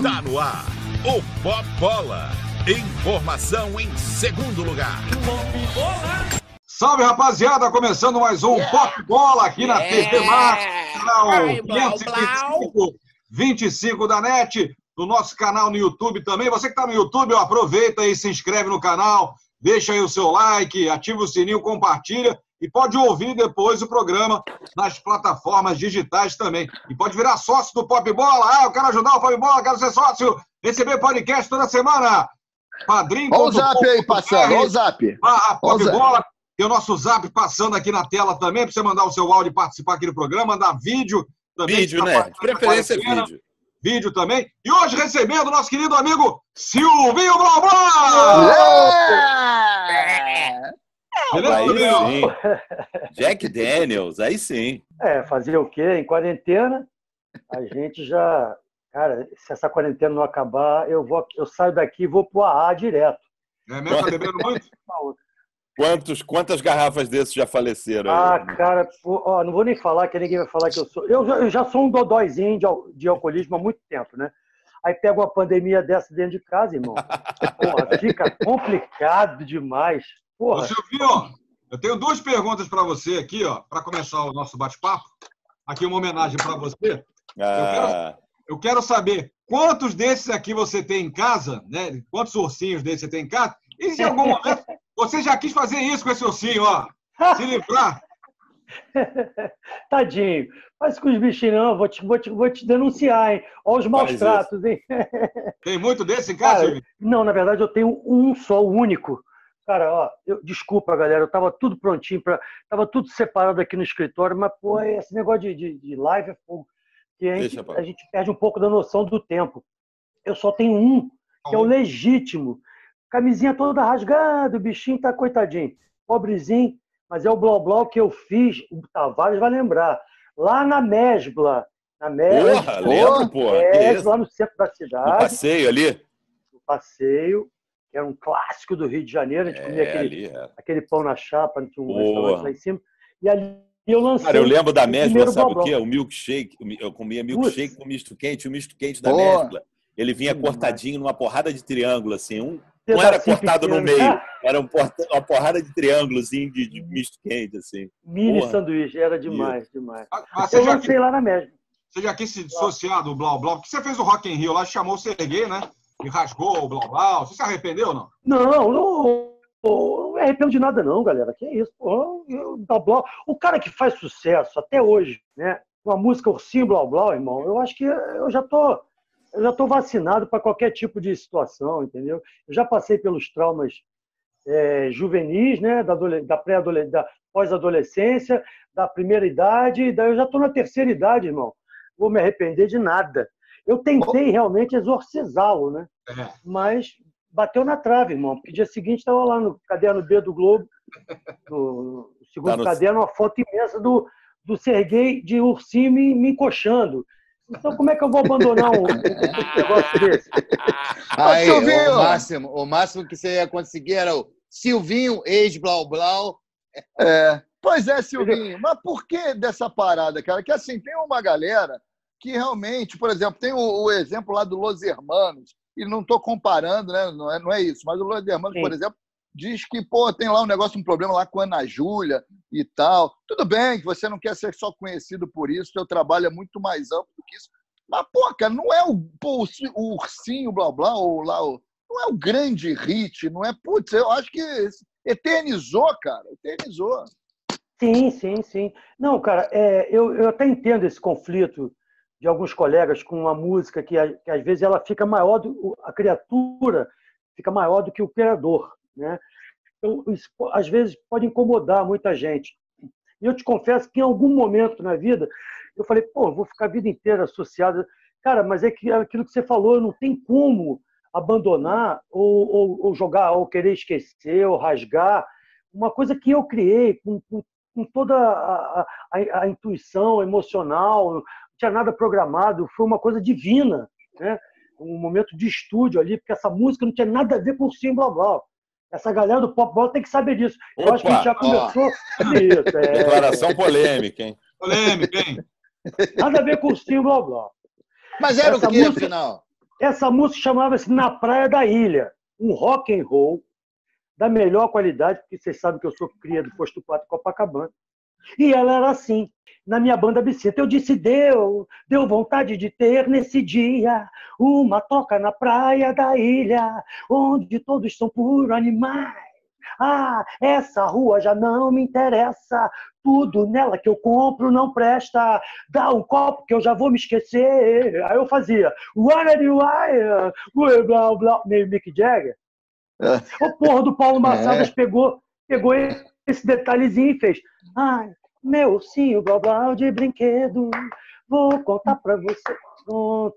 Tá no ar, o Pop Bola. Informação em segundo lugar. Salve, rapaziada! Começando mais um yeah. Pop Bola aqui na yeah. TV Mar, canal 525, 25 da NET, no nosso canal no YouTube também. Você que está no YouTube, ó, aproveita e se inscreve no canal, deixa aí o seu like, ativa o sininho, compartilha e pode ouvir depois o programa nas plataformas digitais também. E pode virar sócio do Pop Bola. Ah, eu quero ajudar o Pop Bola, quero ser sócio, receber podcast toda semana. Padrinho. Olha o zap aí passando, olha o zap. Barra Pop Bola. Tem o nosso zap passando aqui na tela também, para você mandar o seu áudio e participar aqui do programa, mandar vídeo também. Vídeo, né? De preferência vídeo. Vídeo também. E hoje recebendo o nosso querido amigo Silvinho Blá Blá! Yeah! Beleza, aí sim. Jack Daniels, aí sim. É, fazer o quê? Em quarentena, a gente já. Cara, se essa quarentena não acabar, eu, vou, eu saio daqui e vou pro AA direto. É mesmo? Tá bebendo muito? Quantos, quantas garrafas desses já faleceram? Ah, aí? cara, ó, não vou nem falar que ninguém vai falar que eu sou. Eu, eu já sou um dodóizinho de, de alcoolismo há muito tempo, né? Aí pega uma pandemia dessa dentro de casa, irmão. Porra, fica complicado demais. Porra. Ô, Silvio, eu tenho duas perguntas para você aqui, ó, para começar o nosso bate-papo. Aqui uma homenagem para você. Ah. Eu, quero, eu, quero, saber quantos desses aqui você tem em casa, né? Quantos ursinhos desses você tem em casa? E se em algum momento você já quis fazer isso com esse ursinho, ó? Se livrar. Tadinho. Faz com os bichinhos, não. Vou te, vou te, vou te denunciar, hein? Olha os maus tratos, hein? Tem muito desse em casa, Cara, Não, na verdade eu tenho um só, o único. Cara, ó, eu, desculpa, galera, eu tava tudo prontinho, pra, tava tudo separado aqui no escritório, mas, pô, esse negócio de, de, de live é fogo. Que a gente, a gente perde um pouco da noção do tempo. Eu só tenho um, que é o legítimo. Camisinha toda rasgada, o bichinho tá coitadinho. Pobrezinho, mas é o blá blá que eu fiz, o Tavares vai lembrar. Lá na Mesbla. Na Mesbla. Porra, lembro, pô. É, lá no centro da cidade. No passeio ali? No passeio que era um clássico do Rio de Janeiro. A gente é, comia aquele, ali, é. aquele pão na chapa, tinha um restaurante lá em cima. E ali eu lancei. Cara, eu lembro da mesbla, sabe o quê? O milkshake. Eu comia milkshake com misto quente, o misto quente da mesbla. Ele vinha Sim, cortadinho numa porrada de triângulo, assim. Um, não era cortado no meio, era um porta, uma porrada de triângulozinho de, de misto quente, assim. Mini Porra. sanduíche, era demais, demais. Ah, ah eu lancei lá na mesbla. Você já quis se dissociar do Blau Blau? Porque você fez o Rock in Rio lá, chamou o Serguei, né? E rasgou o blá blá. Você se arrependeu ou não? Não, não. não me arrependo de nada, não, galera. Que isso? Pô, blá, blá. O cara que faz sucesso até hoje, né? Com a música Ursinho Blá Blá, irmão, eu acho que eu já tô, eu já tô vacinado para qualquer tipo de situação, entendeu? Eu já passei pelos traumas é, juvenis, né? Da, da pré-adolescência, pós-adolescência, da primeira idade, daí eu já tô na terceira idade, irmão. Vou me arrepender de nada. Eu tentei realmente exorcizá-lo, né? É. Mas bateu na trave, irmão. Porque dia seguinte estava lá no caderno B do Globo, no segundo tá no... caderno, uma foto imensa do, do Serguei de ursinho me, me encoxando. Então, como é que eu vou abandonar um, um negócio desse? Aí, o, máximo, o máximo que você ia conseguir era o Silvinho, ex-Blau Blau. É. Pois é, Silvinho. Mas por que dessa parada, cara? Que assim, tem uma galera que realmente, por exemplo, tem o, o exemplo lá do Los Hermanos, e não estou comparando, né? não, é, não é isso, mas o Los Hermanos, Sim. por exemplo, diz que pô, tem lá um negócio, um problema lá com a Ana Júlia e tal. Tudo bem que você não quer ser só conhecido por isso, seu trabalho é muito mais amplo do que isso. Mas, pô, cara, não é o, pô, o ursinho, blá blá, ou lá, o, não é o grande hit, não é. Putz, eu acho que eternizou, cara, eternizou. Sim, sim, sim. Não, cara, é, eu, eu até entendo esse conflito de alguns colegas com uma música que, que às vezes ela fica maior do a criatura fica maior do que o criador, né? Então, isso, às vezes pode incomodar muita gente. E eu te confesso que em algum momento na vida eu falei, pô, vou ficar a vida inteira associada. Cara, mas é que aquilo que você falou, não tem como abandonar ou, ou, ou jogar, ou querer esquecer, ou rasgar. Uma coisa que eu criei com, com, com toda a, a, a, intuição emocional, tinha nada programado, foi uma coisa divina, né? um momento de estúdio ali, porque essa música não tinha nada a ver com o Sim Blá Blá. Essa galera do pop bola tem que saber disso. Opa, Eu acho que a gente já começou isso. É... Declaração polêmica, hein? Polêmica, hein? Nada a ver com o Sim Blá Blá. Mas era essa o que, música, afinal? Essa música chamava-se Na Praia da Ilha. Um rock and roll da melhor qualidade, porque vocês sabem que eu sou cria do Posto 4 Copacabana. E ela era assim, na minha banda Biceta. Eu disse, deu, deu vontade de ter nesse dia uma toca na praia da ilha, onde todos são puro animais. Ah, essa rua já não me interessa. Tudo nela que eu compro não presta. Dá um copo que eu já vou me esquecer. Aí eu fazia. What are you blá, blá, meio Mick Jagger. É. O porra do Paulo Massadas é. pegou, pegou esse detalhezinho e fez. Ai, meu sim, o blá blá de brinquedo. Vou contar pra você. Pronto.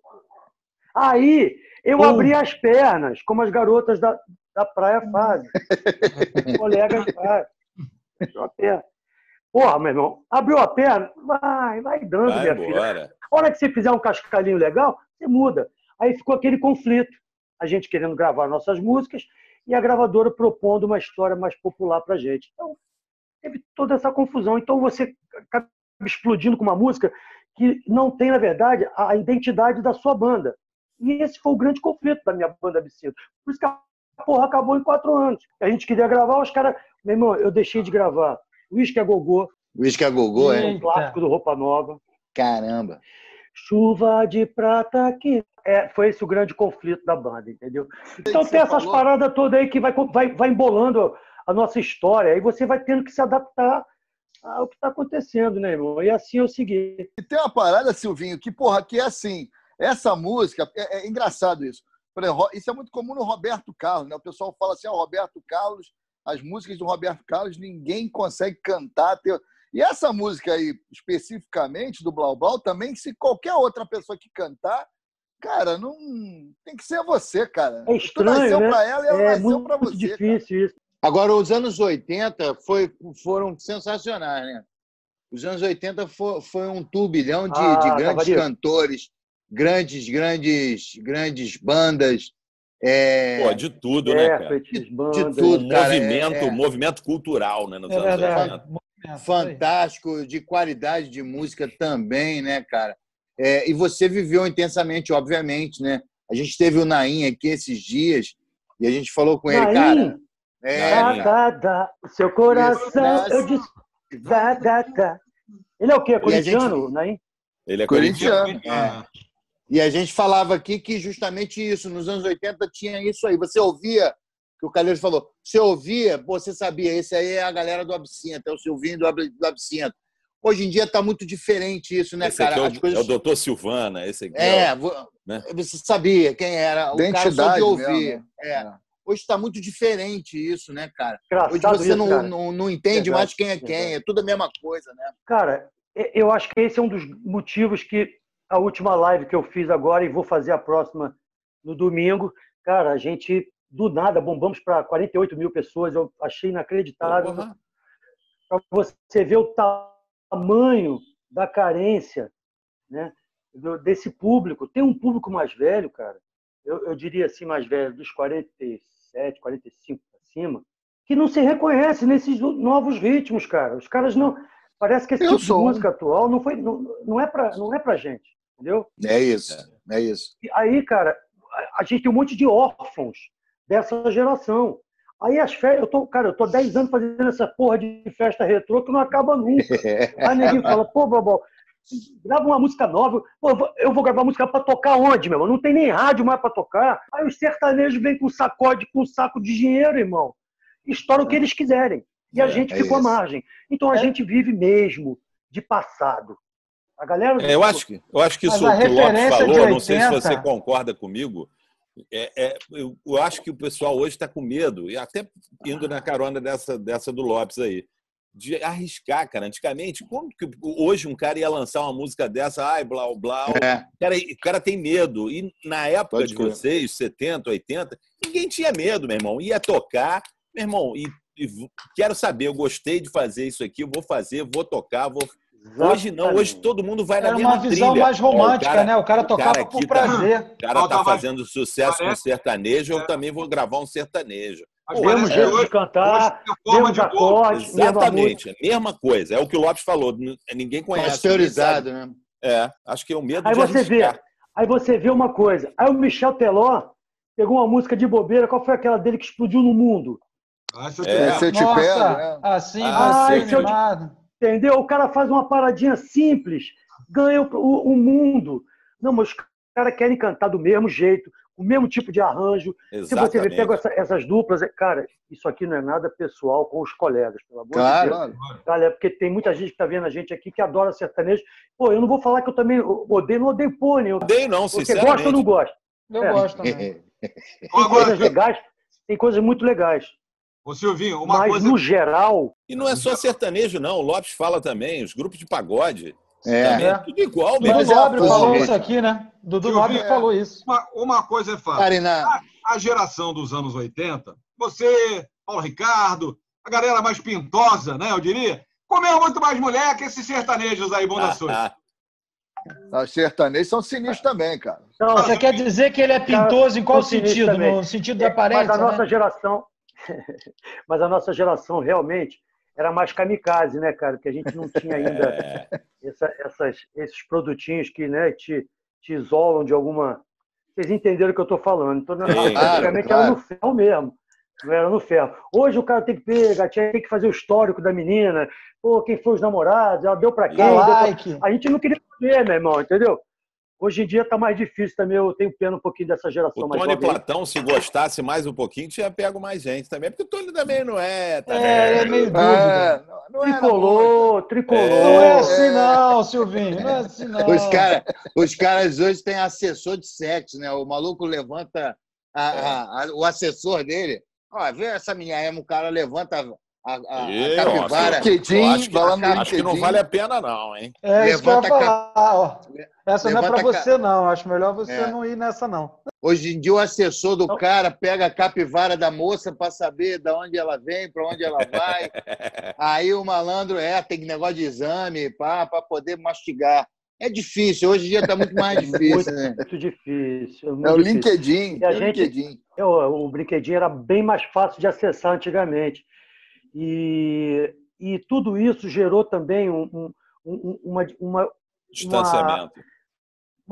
Aí eu abri as pernas, como as garotas da, da praia fazem. colegas fazem. A perna. Porra, meu irmão, abriu a perna, vai, vai dando, vai minha embora. filha. A hora que você fizer um cascalhinho legal, você muda. Aí ficou aquele conflito. A gente querendo gravar nossas músicas e a gravadora propondo uma história mais popular pra gente. Então, teve toda essa confusão. Então, você acaba explodindo com uma música que não tem, na verdade, a identidade da sua banda. E esse foi o grande conflito da minha banda Absinto. Por isso que a porra acabou em quatro anos. A gente queria gravar, os caras. Meu irmão, eu deixei de gravar. Whisky a Gogô. Whisky a Gogô, é? Um clássico do Roupa Nova. Caramba. Chuva de prata que é, foi esse o grande conflito da banda, entendeu? Então tem essas falou... paradas todas aí que vai, vai, vai embolando a nossa história, aí você vai tendo que se adaptar ao que está acontecendo, né, irmão? E assim eu segui. E tem uma parada, Silvinho, que, porra, que é assim, essa música, é, é engraçado isso. Exemplo, isso é muito comum no Roberto Carlos, né? O pessoal fala assim, ó, Roberto Carlos, as músicas do Roberto Carlos, ninguém consegue cantar. Ter... E essa música aí, especificamente, do Blau Blau, também, se qualquer outra pessoa que cantar, cara, não tem que ser você, cara. É estranho, tu nasceu né? pra ela e ela é nasceu pra você. difícil cara. isso. Agora, os anos 80 foi, foram sensacionais, né? Os anos 80 foi, foi um turbilhão de, ah, de grandes cantores, grandes, grandes, grandes bandas. É... Pô, de tudo, né, cara? De, de tudo, cara. Movimento, é, é... movimento cultural, né, nos é anos 80. Fantástico, de qualidade de música também, né, cara? É, e você viveu intensamente, obviamente, né? A gente teve o Naim aqui esses dias e a gente falou com ele, Naim, cara. É, dá, dá, dá, seu coração, eu disse, dá, dá, dá. Ele é o quê? Corintiano, gente... Naim? Ele é corintiano. É. E a gente falava aqui que justamente isso, nos anos 80 tinha isso aí. Você ouvia, que o Calheiros falou, você ouvia, você sabia, esse aí é a galera do Absinto, é o Silvinho do, do Absinto. Hoje em dia está muito diferente isso, né, esse cara? É o, coisas... é o doutor Silvana, esse aqui. É, é o... né? você sabia quem era. O Identidade cara só de ouvir. É. é. Hoje está muito diferente isso, né, cara? Engraçado Hoje você isso, não, não, não, entende mais quem é quem, é tudo a mesma coisa, né? Cara, eu acho que esse é um dos motivos que a última live que eu fiz agora e vou fazer a próxima no domingo, cara, a gente do nada bombamos para 48 mil pessoas, eu achei inacreditável. Uhum. Para você ver o tamanho tamanho da carência né, desse público. Tem um público mais velho, cara, eu, eu diria assim, mais velho, dos 47, 45 para cima, que não se reconhece nesses novos ritmos, cara. Os caras não. Parece que esse eu tipo sou. de música atual não, foi, não, não, é para não é pra gente, entendeu? É isso, é isso. E aí, cara, a gente tem um monte de órfãos dessa geração. Aí as festas, eu tô, cara, eu tô 10 anos fazendo essa porra de festa retrô que não acaba nunca. Aí ninguém fala, pô, Bobó, grava uma música nova. Pô, eu vou gravar música para tocar onde, meu irmão? Não tem nem rádio mais para tocar. Aí os sertanejos vêm com sacode, com saco de dinheiro, irmão. Estoura o que eles quiserem. E a é, gente é ficou à margem. Então a é. gente vive mesmo de passado. A galera. É, eu, acho que, eu acho que isso que o Lopes falou, não sei se você concorda comigo é, é, eu, eu, acho que o pessoal hoje está com medo, e até indo na carona dessa, dessa do Lopes aí. de arriscar, cara. Antigamente, como que hoje um cara ia lançar uma música dessa, ai, blá, blá, é. o, cara, o cara tem medo. E na época Pode de crer. vocês, 70, 80, ninguém tinha medo, meu irmão. Ia tocar, meu irmão, e, e quero saber, eu gostei de fazer isso aqui, vou fazer, vou tocar, vou Exatamente. Hoje não, hoje todo mundo vai na Era mesma uma visão trilha. mais romântica, o cara, né? O cara tocava o cara por prazer. Tá, o cara tá fazendo sucesso com sertanejo, eu também vou gravar um sertanejo. Mesmo jeito de cantar, mesmo acordes. Exatamente, a mesma coisa. É o que o Lopes falou. Ninguém conhece. Pasteurizado, né? É, acho que é o medo aí de você arriscar. vê, Aí você vê uma coisa. Aí o Michel Teló pegou uma música de bobeira. Qual foi aquela dele que explodiu no mundo? Ah, se eu te, é. se eu te pego, né? Assim, ah, você animado. Entendeu? O cara faz uma paradinha simples, ganha o, o mundo. Não, mas os caras querem cantar do mesmo jeito, o mesmo tipo de arranjo. Exatamente. Se você pega essa, essas duplas, é, cara, isso aqui não é nada pessoal com os colegas, pelo amor claro, de Deus. Claro. Galera, porque tem muita gente que está vendo a gente aqui que adora sertanejo. Pô, eu não vou falar que eu também odeio, não odeio pônei. Odeio não, Você gosta ou não gosta? Eu é. gosto também. Tem coisas legais, tem coisas muito legais. Ô Silvinho, uma Mas, coisa. no geral. E não é só sertanejo, não. O Lopes fala também, os grupos de pagode. É. Também é tudo igual mesmo. O Nobre falou isso aqui, né? Dudu Nobre é, falou isso. Uma, uma coisa é fácil. A, a, geração dos anos 80, você, Paulo Ricardo, a galera mais pintosa, né? Eu diria, comeu muito mais mulher que esses sertanejos aí, bunda ah, Os sertanejos são sinistros também, cara. Não, você quer dizer que ele é pintoso em qual sentido? No sentido da aparência? Mas a nossa né? geração, Mas a nossa geração realmente era mais kamikaze, né, cara? Porque a gente não tinha ainda é. essa, essas, esses produtinhos que né, te, te isolam de alguma. Vocês entenderam o que eu estou falando. Então, antigamente claro. era no ferro mesmo. Não era no ferro. Hoje o cara tem que pegar, tem que fazer o histórico da menina. Pô, quem foi os namorados? Ela deu para quem? Like. Pra... A gente não queria saber, meu irmão, entendeu? Hoje em dia está mais difícil também, eu tenho pena um pouquinho dessa geração o mais Tony Platão, se gostasse mais um pouquinho, tinha pego mais gente também, porque o Tony também não é. Também. É, é meio dúvida. É, não, não tricolor, tricolor. Não é assim não, Silvinho, não é assim não. Os, cara, os caras hoje têm assessor de sexo, né? O maluco levanta a, a, a, o assessor dele. Ó, vê essa minha ema, o cara levanta a, a, a capivara. LinkedIn, acho, que, acho que não vale a pena, não, hein? É, Levanta isso que eu ia falar, ó. Essa Levanta não é para você, não. Acho melhor você é. não ir nessa, não. Hoje em dia, o assessor do cara pega a capivara da moça para saber de onde ela vem, para onde ela vai. Aí o malandro é, tem negócio de exame para poder mastigar. É difícil, hoje em dia está muito mais difícil. muito, né? muito difícil. Muito é o LinkedIn. E a gente, LinkedIn. Eu, o brinquedinho era bem mais fácil de acessar antigamente. E, e tudo isso gerou também um, um, uma, uma, distanciamento. Uma,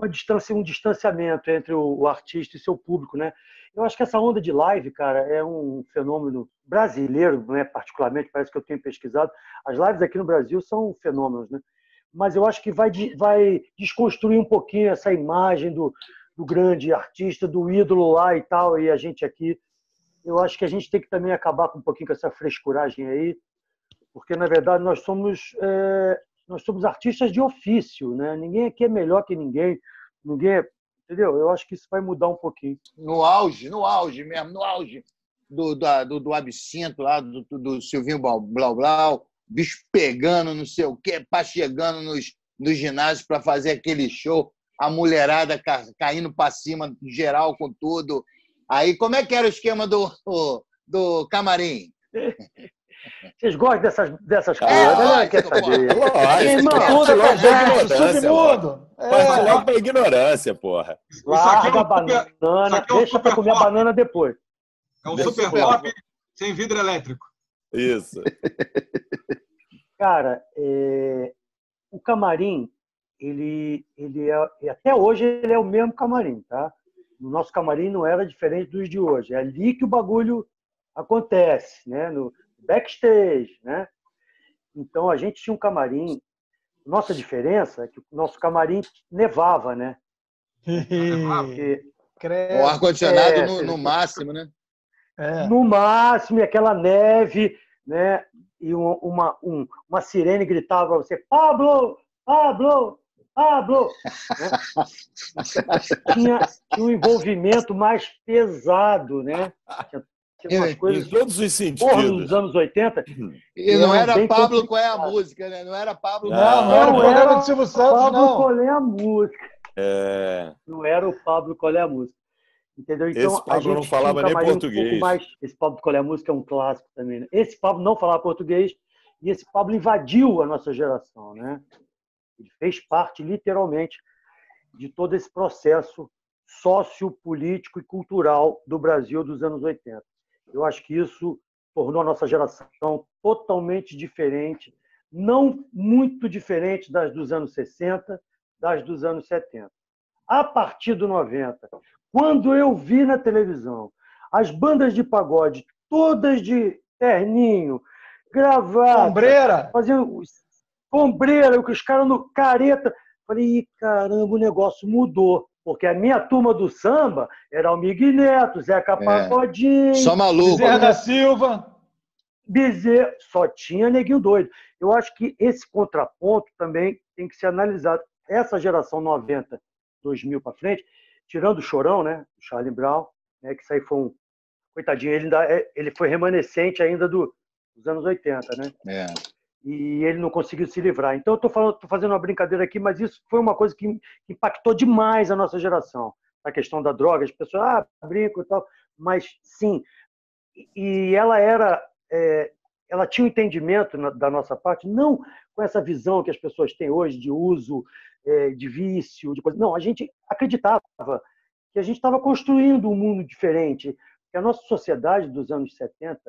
uma distância, um distanciamento entre o, artista e seu público, né? Eu acho que essa onda de live, cara, é um fenômeno brasileiro, né? Particularmente, parece que eu tenho pesquisado. As lives aqui no Brasil são fenômenos, né? Mas eu acho que vai, vai desconstruir um pouquinho essa imagem do, do grande artista, do ídolo lá e tal, e a gente aqui eu acho que a gente tem que também acabar com um pouquinho com essa frescuragem aí, porque na verdade nós somos é, nós somos artistas de ofício, né? Ninguém aqui é melhor que ninguém, ninguém, é, entendeu? Eu acho que isso vai mudar um pouquinho. No auge, no auge mesmo, no auge do do, do, do absinto lá do, do Silvinho Blau Blau, bicho pegando, não sei o quê, pá chegando nos nos ginásios para fazer aquele show, a mulherada caindo para cima geral com tudo Aí, como é que era o esquema do, do camarim? Vocês gostam dessas, dessas coisas, é, né? Quer saber? Lógico, tudo pra gente, submundo. Passa logo pra ignorância, porra. Larga a banana, é deixa pra comer a banana depois. É um super pop sem vidro elétrico. Isso. Cara, é... o camarim, ele, ele é, até hoje ele é o mesmo camarim, tá? no nosso camarim não era diferente dos de hoje. É ali que o bagulho acontece, né? No backstage, né? Então a gente tinha um camarim. Nossa diferença é que o nosso camarim nevava, né? Porque, o ar-condicionado é, no, no, máximo, né? É. No máximo, e aquela neve, né? E uma, um, uma sirene gritava para você: Pablo, Pablo, Pablo! Né? tinha, tinha um envolvimento mais pesado, né? Tinha umas coisas. Em todos os sentidos. Nos anos 80. E não era Pablo qual é a música, né? Não era Pablo. Não, não, não era o programa do Silvio Santos, Pablo não. qual é a música. É... Não era o Pablo qual é a música. Entendeu? Então, esse Pablo não falava nem português. Um mais... Esse Pablo qual é a música é um clássico também. Né? Esse Pablo não falava português e esse Pablo invadiu a nossa geração, né? Ele fez parte, literalmente, de todo esse processo sociopolítico e cultural do Brasil dos anos 80. Eu acho que isso tornou a nossa geração totalmente diferente, não muito diferente das dos anos 60, das dos anos 70. A partir do 90, quando eu vi na televisão as bandas de pagode todas de terninho, gravata, Sombreira. fazendo sombreira, os caras no careta. Falei, caramba, o negócio mudou. Porque a minha turma do samba era o Miguel Neto, Zeca é. Pagodinho. Só maluco. Bezerra da Silva. Bezerra. Só tinha neguinho doido. Eu acho que esse contraponto também tem que ser analisado. Essa geração 90, 2000 para frente, tirando o Chorão, né? O Charlie Brown, né? que isso aí foi um. Coitadinho, ele, ainda, é, ele foi remanescente ainda do, dos anos 80, né? É e ele não conseguiu se livrar. Então, eu estou fazendo uma brincadeira aqui, mas isso foi uma coisa que impactou demais a nossa geração. A questão da droga, as pessoas, ah, brinco e tal, mas sim. E ela era, é, ela tinha um entendimento da nossa parte, não com essa visão que as pessoas têm hoje de uso, é, de vício, de coisa. Não, a gente acreditava que a gente estava construindo um mundo diferente, que a nossa sociedade dos anos 70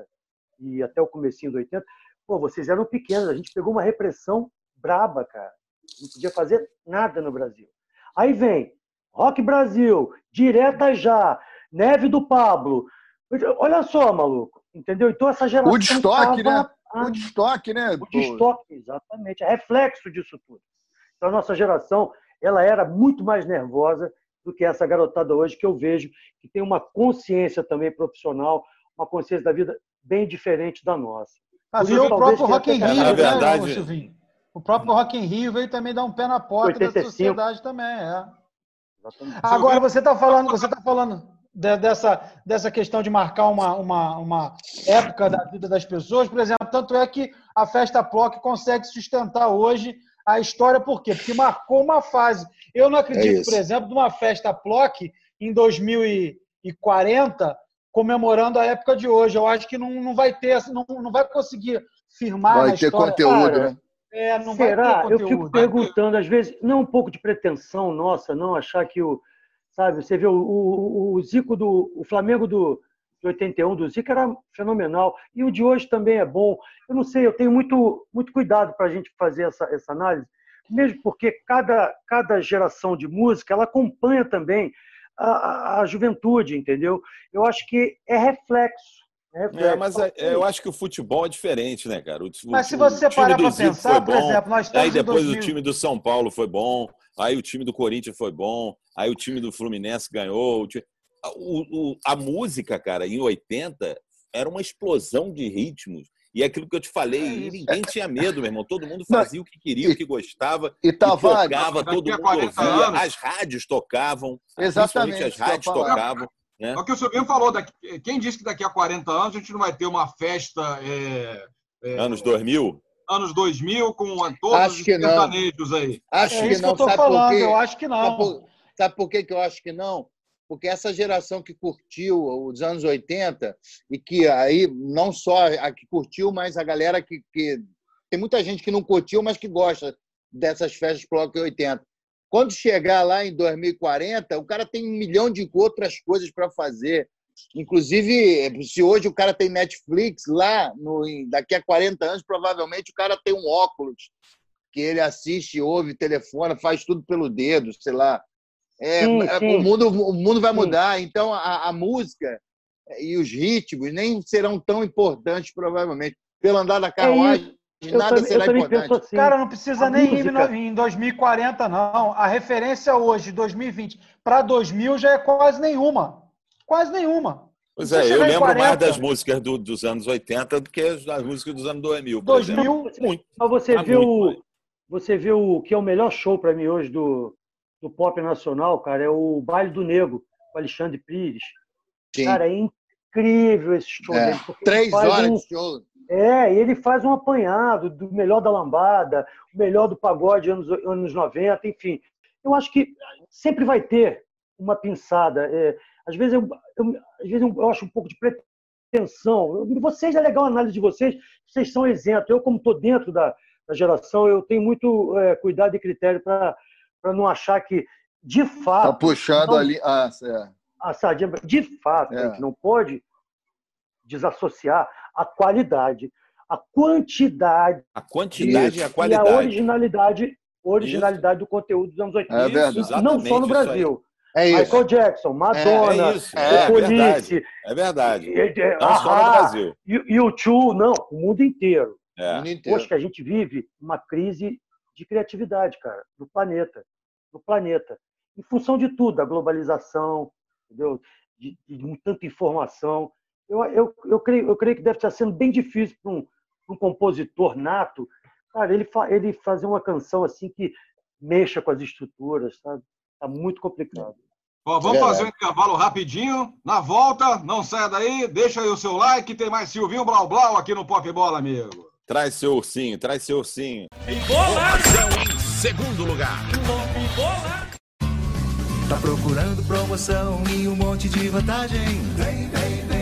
e até o comecinho do 80 Pô, vocês eram pequenos, a gente pegou uma repressão braba, cara. Não podia fazer nada no Brasil. Aí vem Rock Brasil, Direta Já, Neve do Pablo. Olha só, maluco. Entendeu? Então essa geração. Woodstock, tava... né? Woodstock, né? Woodstock, exatamente. É reflexo disso tudo. Então a nossa geração, ela era muito mais nervosa do que essa garotada hoje que eu vejo que tem uma consciência também profissional, uma consciência da vida bem diferente da nossa. Ah, viu o próprio Rock in Rio, né, verdade... Silvinho? O próprio Rock in Rio veio também dar um pé na porta 85. da sociedade também, é. Agora você está falando, você tá falando dessa, dessa questão de marcar uma, uma, uma época da vida das pessoas, por exemplo, tanto é que a festa PLOC consegue sustentar hoje a história, por quê? Porque marcou uma fase. Eu não acredito, é por exemplo, numa festa PLOC em 2040 comemorando a época de hoje. Eu acho que não, não vai ter, não, não vai conseguir firmar. Vai ter história. conteúdo, Cara, né? É, não Será? Eu fico perguntando, às vezes, não um pouco de pretensão nossa, não achar que o. Sabe, você vê o, o, o Zico do. O Flamengo do, de 81 do Zico era fenomenal. E o de hoje também é bom. Eu não sei, eu tenho muito, muito cuidado para a gente fazer essa, essa análise, mesmo porque cada, cada geração de música ela acompanha também a, a, juventude, entendeu? Eu acho que é reflexo. É, é mas é, eu acho que o futebol é diferente, né, cara? O, mas se você parar para pensar, por exemplo, nós estamos Aí depois o time do São Paulo foi bom, aí o time do Corinthians foi bom, aí o time do Fluminense ganhou. O, a música, cara, em 80 era uma explosão de ritmos e é aquilo que eu te falei, é ninguém tinha medo, meu irmão. Todo mundo fazia não, o que queria, e, o que gostava. E, tocava, todo mundo ouvia. Anos. As rádios tocavam. Exatamente. As rádios tocavam. Né? É o que o Silvinho falou. Daqui, quem disse que daqui a 40 anos a gente não vai ter uma festa. É, é, anos 2000? Anos 2000, com todos acho os sertanejos aí. Acho é que não. Que eu, sabe falando, por quê? eu acho que não. Sabe por, sabe por que eu acho que não? Porque essa geração que curtiu os anos 80 e que aí não só a que curtiu, mas a galera que, que tem muita gente que não curtiu, mas que gosta dessas festas Bloco 80. Quando chegar lá em 2040, o cara tem um milhão de outras coisas para fazer. Inclusive, se hoje o cara tem Netflix, lá no, daqui a 40 anos, provavelmente o cara tem um óculos que ele assiste, ouve, telefona, faz tudo pelo dedo, sei lá. É, sim, é, sim. O, mundo, o mundo vai sim. mudar, então a, a, música e os ritmos nem serão tão importantes, provavelmente. Pelo andar da carruagem, é nada também, será importante. Assim, Cara, não precisa nem música... ir em 2040, não. A referência hoje, 2020, para 2000 já é quase nenhuma. Quase nenhuma. Pois é, eu lembro 40. mais das músicas do, dos anos 80 do que das músicas dos anos 2000. 2000, muito. Mas você viu, você viu o que é o melhor show para mim hoje do, do pop nacional, cara, é o Baile do Negro, com Alexandre Pires. Sim. Cara, é, incrível esse show é, dele. Três horas um, de show. É, ele faz um apanhado do melhor da lambada, o melhor do pagode anos, anos 90, enfim. Eu acho que sempre vai ter uma pinçada. É, às, vezes eu, eu, às vezes eu acho um pouco de pretensão. Vocês, é legal a análise de vocês, vocês são exemplo. Eu, como estou dentro da, da, geração, eu tenho muito é, cuidado e critério para não achar que, de fato. Está puxando não, ali. Ah, é. a sardinha, de fato, é. a gente não pode desassociar a qualidade, a quantidade. A quantidade e a qualidade. E a originalidade, originalidade do conteúdo dos anos 80. É verdade. Não só no Brasil. É isso. Michael Jackson, Madonna, é, isso. é, Police. É verdade. É verdade. Não só no Brasil. E o Tio, não, o mundo inteiro. É. mundo inteiro. Hoje que a gente vive uma crise de criatividade, cara, no planeta. No planeta. Em função de tudo, da globalização, entendeu? De, de, de tanta informação. Eu, eu, eu, creio, eu creio que deve estar sendo bem difícil para um, um compositor nato, cara, ele, fa, ele fazer uma canção assim que mexa com as estruturas, sabe? Tá muito complicado. Ó, vamos é fazer um intervalo rapidinho. Na volta, não saia daí, deixa aí o seu like. Tem mais Silvinho Blau Blau aqui no Pop Bola, amigo. Traz seu ursinho, traz seu ursinho. Em bola! Segundo lugar. Tá procurando promoção e um monte de vantagem? Vem, vem, vem,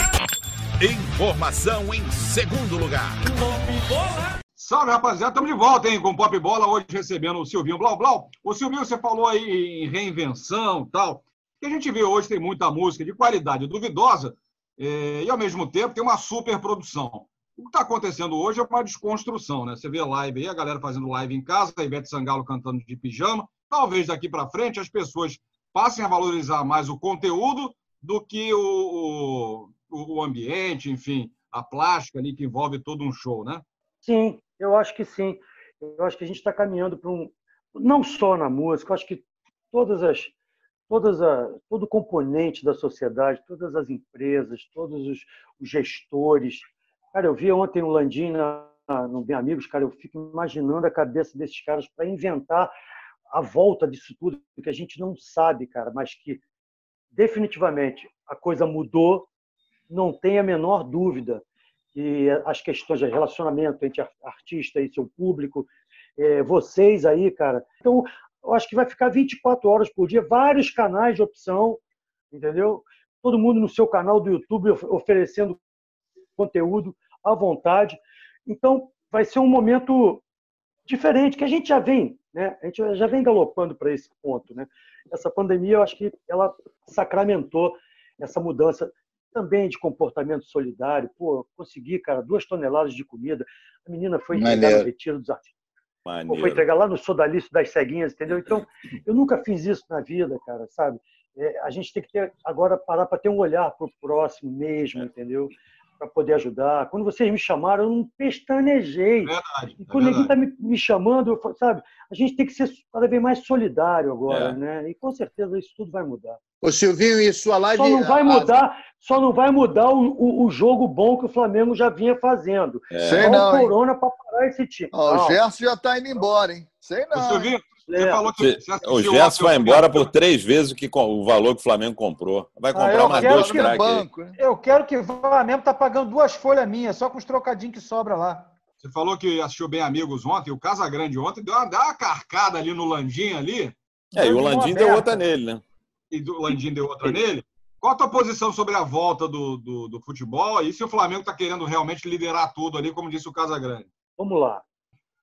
Informação em segundo lugar. Salve, rapaziada. Estamos de volta, hein, com Pop Bola. Hoje recebendo o Silvinho Blau Blau. O Silvinho, você falou aí em reinvenção tal. que a gente vê hoje tem muita música de qualidade duvidosa é, e, ao mesmo tempo, tem uma super produção. O que está acontecendo hoje é uma desconstrução, né? Você vê live aí, a galera fazendo live em casa, a Ivete Sangalo cantando de pijama. Talvez daqui para frente as pessoas passem a valorizar mais o conteúdo do que o, o, o ambiente, enfim, a plástica ali que envolve todo um show, né? Sim, eu acho que sim. Eu acho que a gente está caminhando para um. Não só na música, eu acho que todas as. Todas a, todo componente da sociedade, todas as empresas, todos os, os gestores. Cara, eu vi ontem o Landim no Bem Amigos, cara, eu fico imaginando a cabeça desses caras para inventar a volta disso tudo, que a gente não sabe, cara, mas que definitivamente a coisa mudou, não tem a menor dúvida que as questões de relacionamento entre artista e seu público, é, vocês aí, cara. Então, eu acho que vai ficar 24 horas por dia, vários canais de opção, entendeu? Todo mundo no seu canal do YouTube oferecendo conteúdo à vontade. Então, vai ser um momento diferente, que a gente já vem, né? A gente já vem galopando para esse ponto, né? Essa pandemia, eu acho que ela sacramentou essa mudança também de comportamento solidário. Pô, consegui, cara, duas toneladas de comida. A menina foi entregar no retiro dos artistas. Pô, foi entregar lá no sodalício das ceguinhas, entendeu? Então, eu nunca fiz isso na vida, cara, sabe? É, a gente tem que ter agora parar para ter um olhar para o próximo mesmo, é. entendeu? Para poder ajudar. Quando vocês me chamaram, eu não pestanejei. Verdade, e quando é ninguém está me, me, chamando, eu, sabe? A gente tem que ser cada vez mais solidário agora, é. né? E com certeza isso tudo vai mudar. Ô Silvinho, e sua live. Só não vai mudar, só não vai mudar o, o, o, jogo bom que o Flamengo já vinha fazendo. É. Sei não. o Corona para parar esse time. Ó, o Gerson já está indo embora, hein? Sei não. Ô, Silvinho, você é. falou que. Você o Gerson vai embora por três vezes o, que, o valor que o Flamengo comprou. Vai comprar ah, mais dois craques. Banco? Eu quero que o Flamengo tá pagando duas folhas minhas, só com os trocadinhos que sobra lá. Você falou que assistiu bem Amigos ontem, o Casagrande ontem deu uma, deu uma carcada ali no Landim ali. É, e o Landim deu outra nele, né? E o Landim deu outra nele. Qual a tua posição sobre a volta do, do, do futebol e se o Flamengo está querendo realmente liderar tudo ali, como disse o Casagrande? Vamos lá.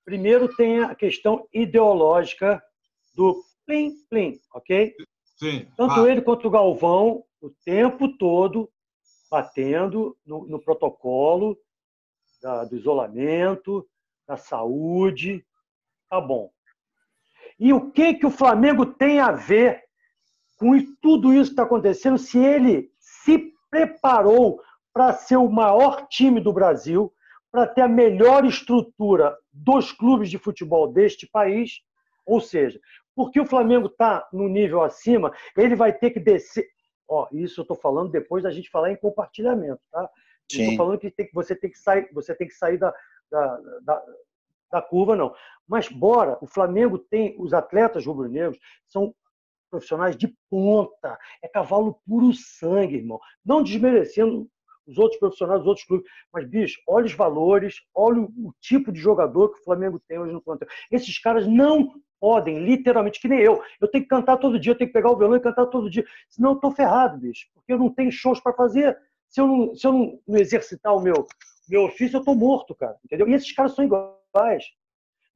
Primeiro tem a questão ideológica do plim-plim, ok? Sim. Tanto ele quanto o Galvão, o tempo todo, batendo no, no protocolo da, do isolamento, da saúde. Tá bom. E o que, que o Flamengo tem a ver com tudo isso que está acontecendo, se ele se preparou para ser o maior time do Brasil, para ter a melhor estrutura dos clubes de futebol deste país, ou seja, porque o Flamengo está no nível acima, ele vai ter que descer. Ó, isso eu estou falando depois da gente falar em compartilhamento, tá? Estou falando que, tem, você tem que sair, você tem que sair da, da, da, da curva, não. Mas bora, o Flamengo tem os atletas rubro-negros são profissionais de ponta, é cavalo puro sangue, irmão. Não desmerecendo os outros profissionais, os outros clubes. Mas, bicho, olha os valores, olha o tipo de jogador que o Flamengo tem hoje no plantel. Esses caras não podem, literalmente, que nem eu. Eu tenho que cantar todo dia, eu tenho que pegar o violão e cantar todo dia. Senão eu estou ferrado, bicho, porque eu não tenho shows para fazer. Se eu não, se eu não, não exercitar o meu, meu ofício, eu estou morto, cara. Entendeu? E esses caras são iguais.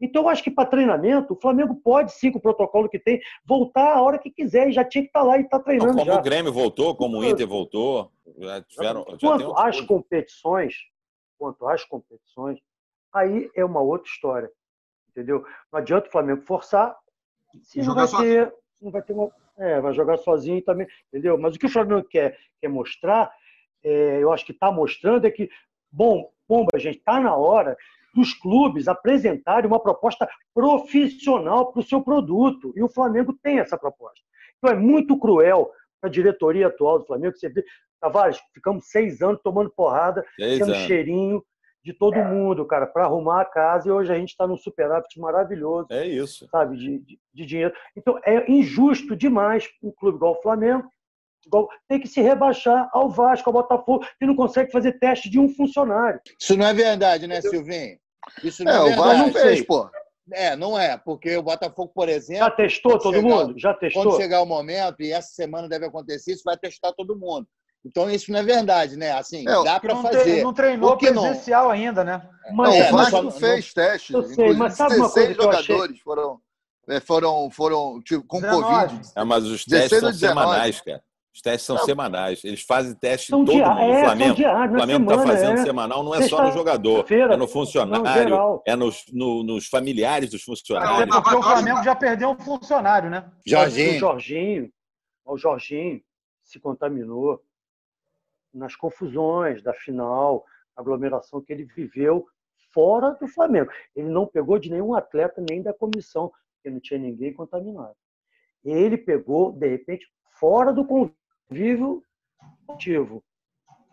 Então, eu acho que para treinamento, o Flamengo pode sim, com o protocolo que tem, voltar a hora que quiser e já tinha que estar tá lá e estar tá treinando. Não, como já. o Grêmio voltou, como o Inter voltou. Já tiveram, já quanto às competições, quanto às competições, aí é uma outra história. Entendeu? Não adianta o Flamengo forçar, se não vai, ter, não vai ter uma. É, vai jogar sozinho também, entendeu? Mas o que o Flamengo quer, quer mostrar, é, eu acho que está mostrando é que, bom, bomba, gente, está na hora dos clubes apresentarem uma proposta profissional para o seu produto. E o Flamengo tem essa proposta. Então é muito cruel para a diretoria atual do Flamengo. Você vê, Tavares, ficamos seis anos tomando porrada, tendo cheirinho de todo mundo, cara, para arrumar a casa. E hoje a gente está num superávit maravilhoso. É isso. Sabe, de, de, de dinheiro. Então é injusto demais um clube igual o Flamengo tem que se rebaixar ao Vasco, ao Botafogo, que não consegue fazer teste de um funcionário. Isso não é verdade, né, Silvinho? Isso não é, é verdade. o Vasco não fez, pô. É, não é, porque o Botafogo, por exemplo. Já testou todo chegar, mundo? Já testou? Quando chegar o momento, e essa semana deve acontecer, isso vai testar todo mundo. Então isso não é verdade, né? Assim, é, dá para fazer. Não treinou presencial não? ainda, né? Mas, não, o Vasco não fez teste. Eu sei, mas sabe uma coisa jogadores foram, é, foram, foram tipo, com 19. Covid. É, mas os testes são semanais, cara. Os testes são não. semanais. Eles fazem teste em todo dia... mundo. É, Flamengo. o Flamengo está fazendo é. semanal, não é só no jogador, é no funcionário, não, é nos, no, nos familiares dos funcionários. É porque o Flamengo já perdeu um funcionário, né? Jorginho. O Jorginho, o Jorginho se contaminou nas confusões da final, aglomeração que ele viveu fora do Flamengo. Ele não pegou de nenhum atleta nem da comissão, porque não tinha ninguém contaminado. Ele pegou, de repente, fora do convívio vivo ativo.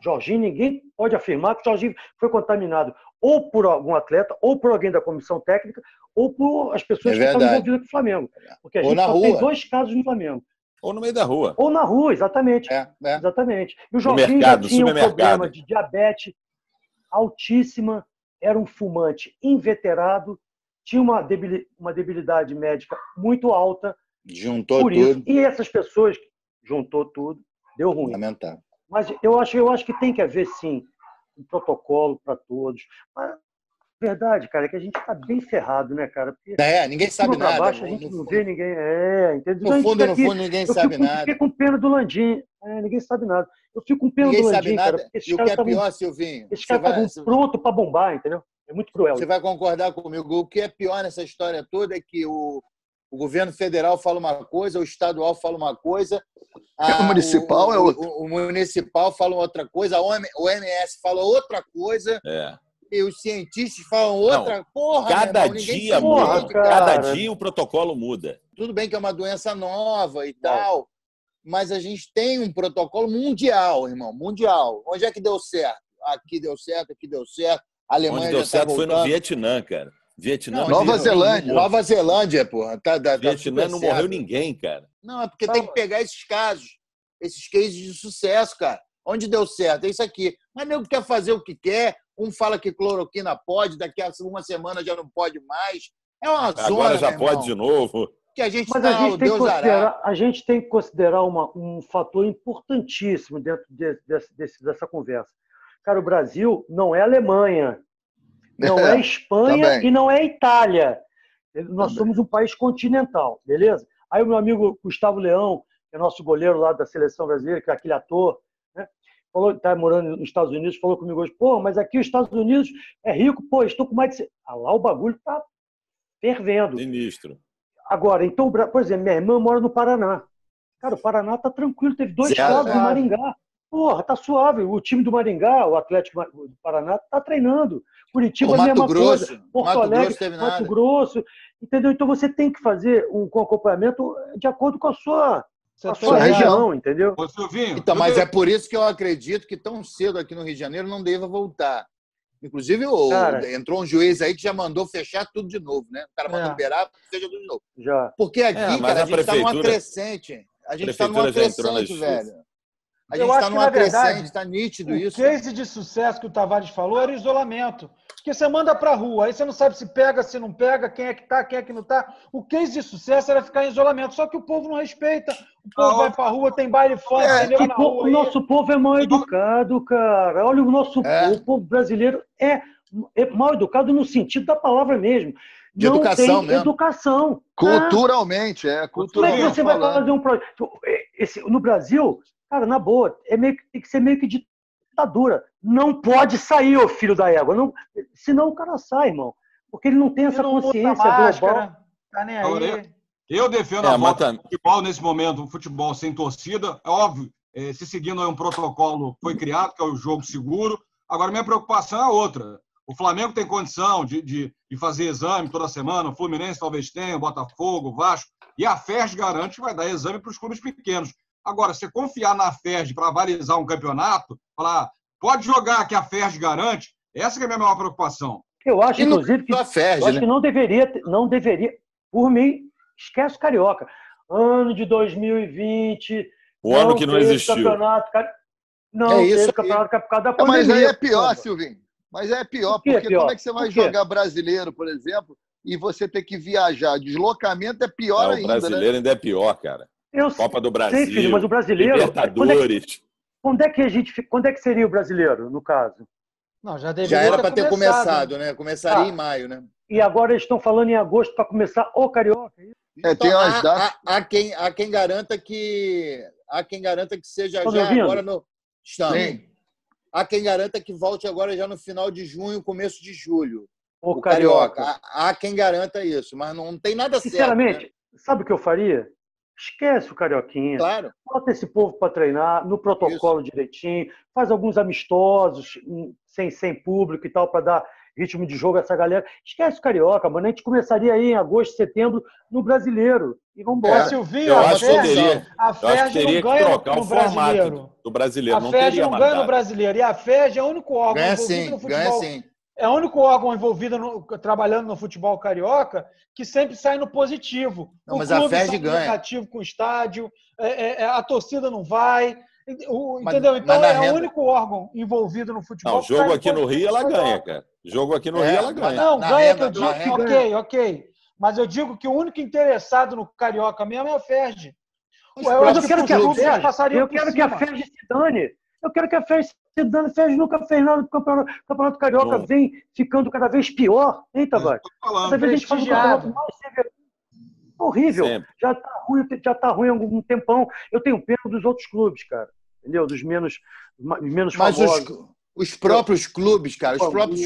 Jorginho, ninguém pode afirmar que o Jorginho foi contaminado ou por algum atleta, ou por alguém da comissão técnica, ou por as pessoas é que estão envolvidas com o Flamengo. Porque a ou gente só rua. tem dois casos no Flamengo. Ou no meio da rua. Ou na rua, exatamente. É, é. Exatamente. E o Jorginho mercado, já tinha um problema de diabetes altíssima, era um fumante inveterado, tinha uma debilidade médica muito alta. Juntou por tudo. Isso. E essas pessoas juntou tudo, deu ruim. Lamentável. Mas eu acho, eu acho que tem que haver, sim, um protocolo para todos. Mas, verdade, cara, é que a gente está bem ferrado, né, cara? Porque é, ninguém sabe nada. Baixo, a gente não fundo. vê ninguém. É, entendeu? No fundo, no fundo, ninguém sabe fico, nada. Eu fiquei com pena do Landim. É, ninguém sabe nada. Eu fico com pena ninguém do Landim, cara. E o que é tavam, pior, Silvinho? Esses caras estavam vai... prontos para bombar, entendeu? É muito cruel. Você vai concordar comigo. O que é pior nessa história toda é que o, o governo federal fala uma coisa, o estadual fala uma coisa, a, o municipal o, é outra. O, o, municipal fala outra coisa, a OMS fala outra coisa. É. E os cientistas falam outra. Não, Porra, cada irmão, dia muda, cada dia o protocolo muda. Tudo bem que é uma doença nova e tal, mas a gente tem um protocolo mundial, irmão, mundial. Onde é que deu certo? Aqui deu certo, aqui deu certo. A Alemanha Onde deu tá certo tá foi no Vietnã, cara. Vietnã. Não, Nova Zelândia. Nova Zelândia, porra. Tá, tá, Vietnã tá não morreu ninguém, cara. Não, é porque tem que pegar esses casos, esses cases de sucesso, cara. Onde deu certo? É isso aqui. Mas nego quer fazer o que quer. Um fala que cloroquina pode, daqui a uma semana já não pode mais. É uma Agora zona. Agora já pode de novo. Que a gente Mas tá, a, gente tem que considerar, a gente tem que considerar uma, um fator importantíssimo dentro de, desse, dessa conversa. Cara, o Brasil não é Alemanha, não é, é Espanha e não é Itália. Nós somos um país continental, beleza? Aí o meu amigo Gustavo Leão, que é nosso goleiro lá da seleção brasileira, que é aquele ator, né? falou, está morando nos Estados Unidos, falou comigo hoje, pô, mas aqui os Estados Unidos é rico, pô, estou com mais de... Ah, lá o bagulho está fervendo. Ministro. Agora, então, por exemplo, minha irmã mora no Paraná. Cara, o Paraná está tranquilo, teve dois Zero, casos é. Maringá. Porra, tá suave. O time do Maringá, o Atlético do Paraná, tá treinando. Curitiba, Pô, a mesma Mato Grosso, coisa. Porto Mato Alegre, Grosso teve Mato nada. Grosso. Entendeu? Então você tem que fazer um acompanhamento de acordo com a sua, com a Você sua tá região, entendeu? Ô, Silvinho, Então, mas é por isso que eu acredito que tão cedo aqui no Rio de Janeiro não deva voltar. Inclusive, o- Cara. entrou um juiz aí que já mandou fechar tudo de novo, né? O cara mandou É. liberar, fecha tudo de novo. Já. Porque aqui, É, cara, a a gente está numa crescente. A gente está numa crescente, justiça. velho. A Eu gente acho está que, numa na verdade, crescente, está nítido O isso. case de sucesso que o Tavares falou era o isolamento. Porque você manda pra rua, aí você não sabe se pega, se não pega, quem é que tá, quem é que não tá. O case de sucesso era ficar em isolamento. Só que o povo não respeita. O povo Ah, vai pra rua, tem baile É, entendeu? que Na po- rua o aí. nosso povo é mal educado, cara. Olha, o nosso É. povo, o povo brasileiro é, é mal educado no sentido da palavra mesmo. De não educação tem mesmo. educação. Ah, Culturalmente, é. como é que Culturalmente você vai falando. fazer um projeto? Esse, no Brasil, cara, na boa, é meio, que- tem que ser meio que ditadura. Não pode sair, ô filho da égua. Não, senão o cara sai, irmão. Porque ele não tem essa não consciência máscara, global. Tá nem aí. Eu defendo É, a volta do futebol nesse momento, um futebol sem torcida. É óbvio, eh, se seguindo aí um protocolo que foi criado, que é o jogo seguro. Agora, minha preocupação é outra. O Flamengo tem condição de, de, de fazer exame toda semana, o Fluminense talvez tenha, o Botafogo, o Vasco. E a FERJ garante que vai dar exame para os clubes pequenos. Agora, você confiar na FERJ para avalizar um campeonato, falar, pode jogar que a FERJ garante, essa que é a minha maior preocupação. Eu acho, E inclusive, que, da Ferj, eu acho né? que não deveria, ter- não deveria, por mim, esquece o Carioca. Ano de 2020. O ano que não existiu. Campeonato, não É isso teve campeonato por causa da É, mas pandemia. aí é pior. Silvinho. Mas aí é pior, Por que é porque pior? como é que você vai jogar brasileiro, por exemplo, e você ter que viajar? Deslocamento é pior Não, o ainda, né? brasileiro ainda é pior, cara. Eu Copa do sei, Brasil, filho, mas o brasileiro. Quando é, Libertadores. quando é que a gente. Quando é que seria o brasileiro, no caso? Não, já deveria Já era para ter começado, né? né? Começaria Ah. em maio, né? E agora eles estão falando em agosto para começar o Carioca. é? É, tem Então, umas há, datas. há- há quem, há quem garanta que há quem garanta que seja me já ouvindo? agora no estamos. Sim. Há quem garanta que volte agora já no final de junho, começo de julho. O, O Carioca. carioca. Há, há quem garanta isso, mas não tem nada certo. Sinceramente, né? sabe o que eu faria? Esquece o Carioquinha. Claro. Bota esse povo para treinar no protocolo direitinho, faz alguns amistosos hum, sem, sem público e tal, para dar ritmo de jogo a essa galera. Esquece o Carioca, mano. A gente começaria aí em agosto, setembro, no brasileiro. E vamos embora. Silvinho, Eu a acho que teria, a eu acho que FERJ teria não que ganha trocar no o formato brasileiro. do, brasileiro. A não FERJ teria não ganha no brasileiro. E a FERJ é o único órgão Ganha envolvido sim, no ganha futebol. sim. É o único órgão envolvido no- trabalhando no futebol carioca que sempre sai no positivo. Não, o mas a clube FERJ sai no ganha. negativo com o estádio, é, é, é, a torcida não vai. O- Mas- entendeu? mas Então é renda- o único órgão envolvido no futebol. Não, sai jogo aqui no Rio ela ganha, cara. Jogo aqui no É, Rio ela ganha. Não, na ganha renda- que eu digo, ok, ok. Mas eu digo que o único interessado no Carioca mesmo é a FERJ. Eu Mas eu quero que a FERJ, passariam eu quero que a. FERJ se dane. Eu quero que a FERJ se dane. FERJ nunca fez nada do campeonato, campeonato carioca. Bom. Vem ficando cada vez pior. Hein, Tavares? Tô falando. Cada vez a gente faz um campeonato mais severo. Horrível. Sempre. Já tá ruim, já tá ruim há algum tempão. Eu tenho pena dos outros clubes, cara. Entendeu? Dos menos, menos Mas famosos. os, os próprios clubes, cara, os próprios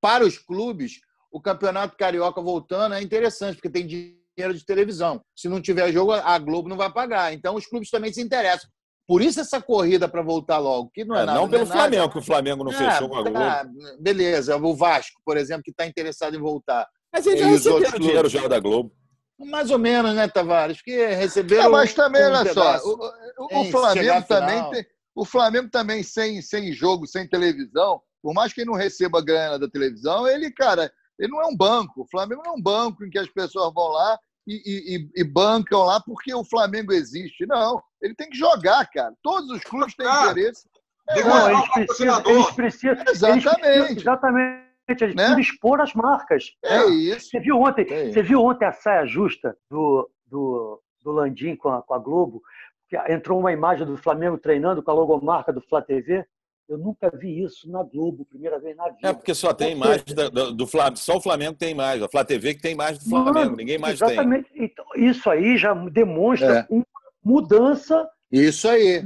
para os clubes, o campeonato carioca voltando é interessante porque tem dinheiro de televisão. Se não tiver jogo, a Globo não vai pagar. Então os clubes também se interessam. Por isso essa corrida para voltar logo, que não é, É, nada, não pelo é nada. Flamengo, que o Flamengo não Ah, fechou com a Globo. tá, beleza, o Vasco, por exemplo, que está interessado em voltar. Mas eles já E os outros receberam dinheiro já da Globo. Mais ou menos, né, Tavares? Porque receberam. É, mas também, um olha só, o, o- o Flamengo também tem. O Flamengo também sem, sem jogo, sem televisão, por mais que ele não receba grana da televisão, ele, cara, ele não é um banco. O Flamengo não é um banco em que as pessoas vão lá e, e- e- bancam lá porque o Flamengo existe. Não, ele tem que jogar, cara. Todos os clubes têm Ah, interesse. Que Não, eles precisam, eles precisam, eles precisam- Exatamente. exatamente. Eles Né? precisam expor as marcas. É isso. Você viu ontem, É. você viu ontem a saia justa do, do, do Landim com a, com a Globo? Que entrou uma imagem do Flamengo treinando com a logomarca do Flá TV. Eu nunca vi isso na Globo, primeira vez na vida. É porque só tem imagem do, do Flamengo. Só o Flamengo tem imagem. A Flá TV que tem imagem do Flamengo. Mano, Ninguém mais tem. exatamente. Então, isso aí já demonstra É. uma mudança Isso aí.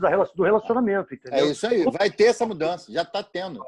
da relação- do relacionamento, entendeu? É isso aí. Vai ter essa mudança. Já está tendo.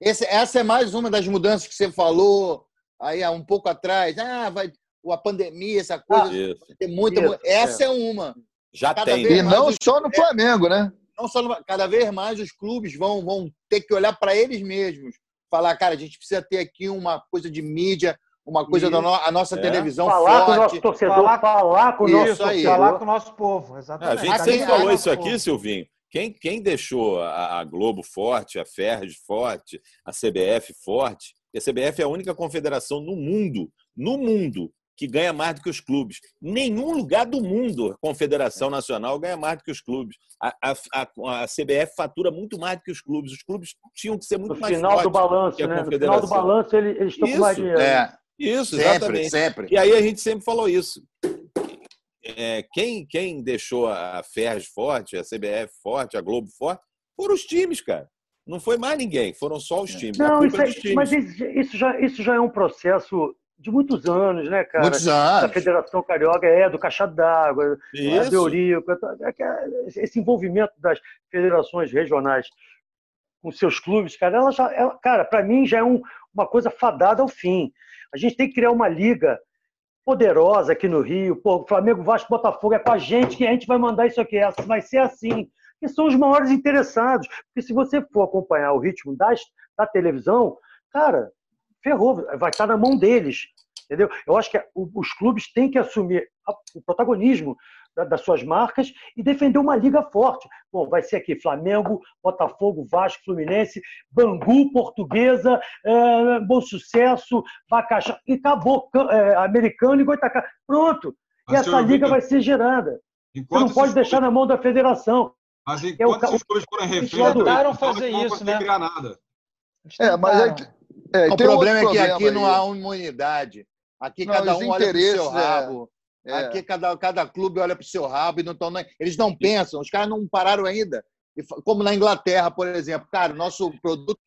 Esse- essa é mais uma das mudanças que você falou aí há um pouco atrás. Ah, vai a pandemia, essa coisa. Isso. Tem muita, Isso, essa é. uma. Já cada tem. E não só no Flamengo, né? Não só no, cada vez mais os clubes vão, vão ter que olhar para eles mesmos. Falar, cara, a gente precisa ter aqui uma coisa de mídia, uma coisa da no, a nossa é. televisão falar forte. com o nosso torcedor, falar, falar com o nosso torcedor. Falar com o nosso povo, exatamente. A gente sempre falou isso aqui, Silvinho. Quem, quem deixou a, a, Globo forte, a Ferres forte, a CBF forte, a CBF é a única confederação no mundo, no mundo, que ganha mais do que os clubes. Nenhum lugar do mundo, a Confederação Nacional ganha mais do que os clubes. A, a, a, a CBF fatura muito mais do que os clubes. Os clubes tinham que ser muito no mais final do balanço, né? No final do balanço, eles, eles estão com mais dinheiro. É. Isso, sempre, exatamente. Sempre. E aí a gente sempre falou isso. É, quem, quem deixou a Ferres forte, a CBF forte, a Globo forte, foram os times, cara. Não foi mais ninguém, foram só os times. Não, isso é, mas isso já, isso já é um processo de muitos anos, né, cara? Muitos anos. Da Federação Carioca, é, do Caixa d'Água, do Eurico, esse envolvimento das federações regionais com seus clubes, cara, ela já, ela, cara, para mim já é um, uma coisa fadada ao fim. A gente tem que criar uma liga poderosa aqui no Rio. Pô, Flamengo, Vasco, Botafogo é com a gente que a gente vai mandar isso aqui. Vai ser assim. Que são os maiores interessados. Porque se você for acompanhar o ritmo das, da televisão, cara, ferrou, vai estar na mão deles. Entendeu? Eu acho que os clubes têm que assumir o protagonismo das suas marcas e defender uma liga forte. Bom, vai ser aqui Flamengo, Botafogo, Vasco, Fluminense, Bangu, Portuguesa, é, Bom Sucesso, Vacaxá, e acabou, é, Americano e Goitacá. Pronto. E Mas, essa liga vai ser gerada. Você não pode deixar na mão da federação. Mas enquanto é o, esses clubes forem reféns, tentaram fazer isso, né? Nada. É, mas aí, é, o problema é que aqui aí. não há imunidade. Aqui não, cada um olha para o seu rabo. É. Aqui cada, cada clube olha para o seu rabo e não estão. Eles não pensam, os caras não pararam ainda. Como na Inglaterra, por exemplo. Cara, nosso produto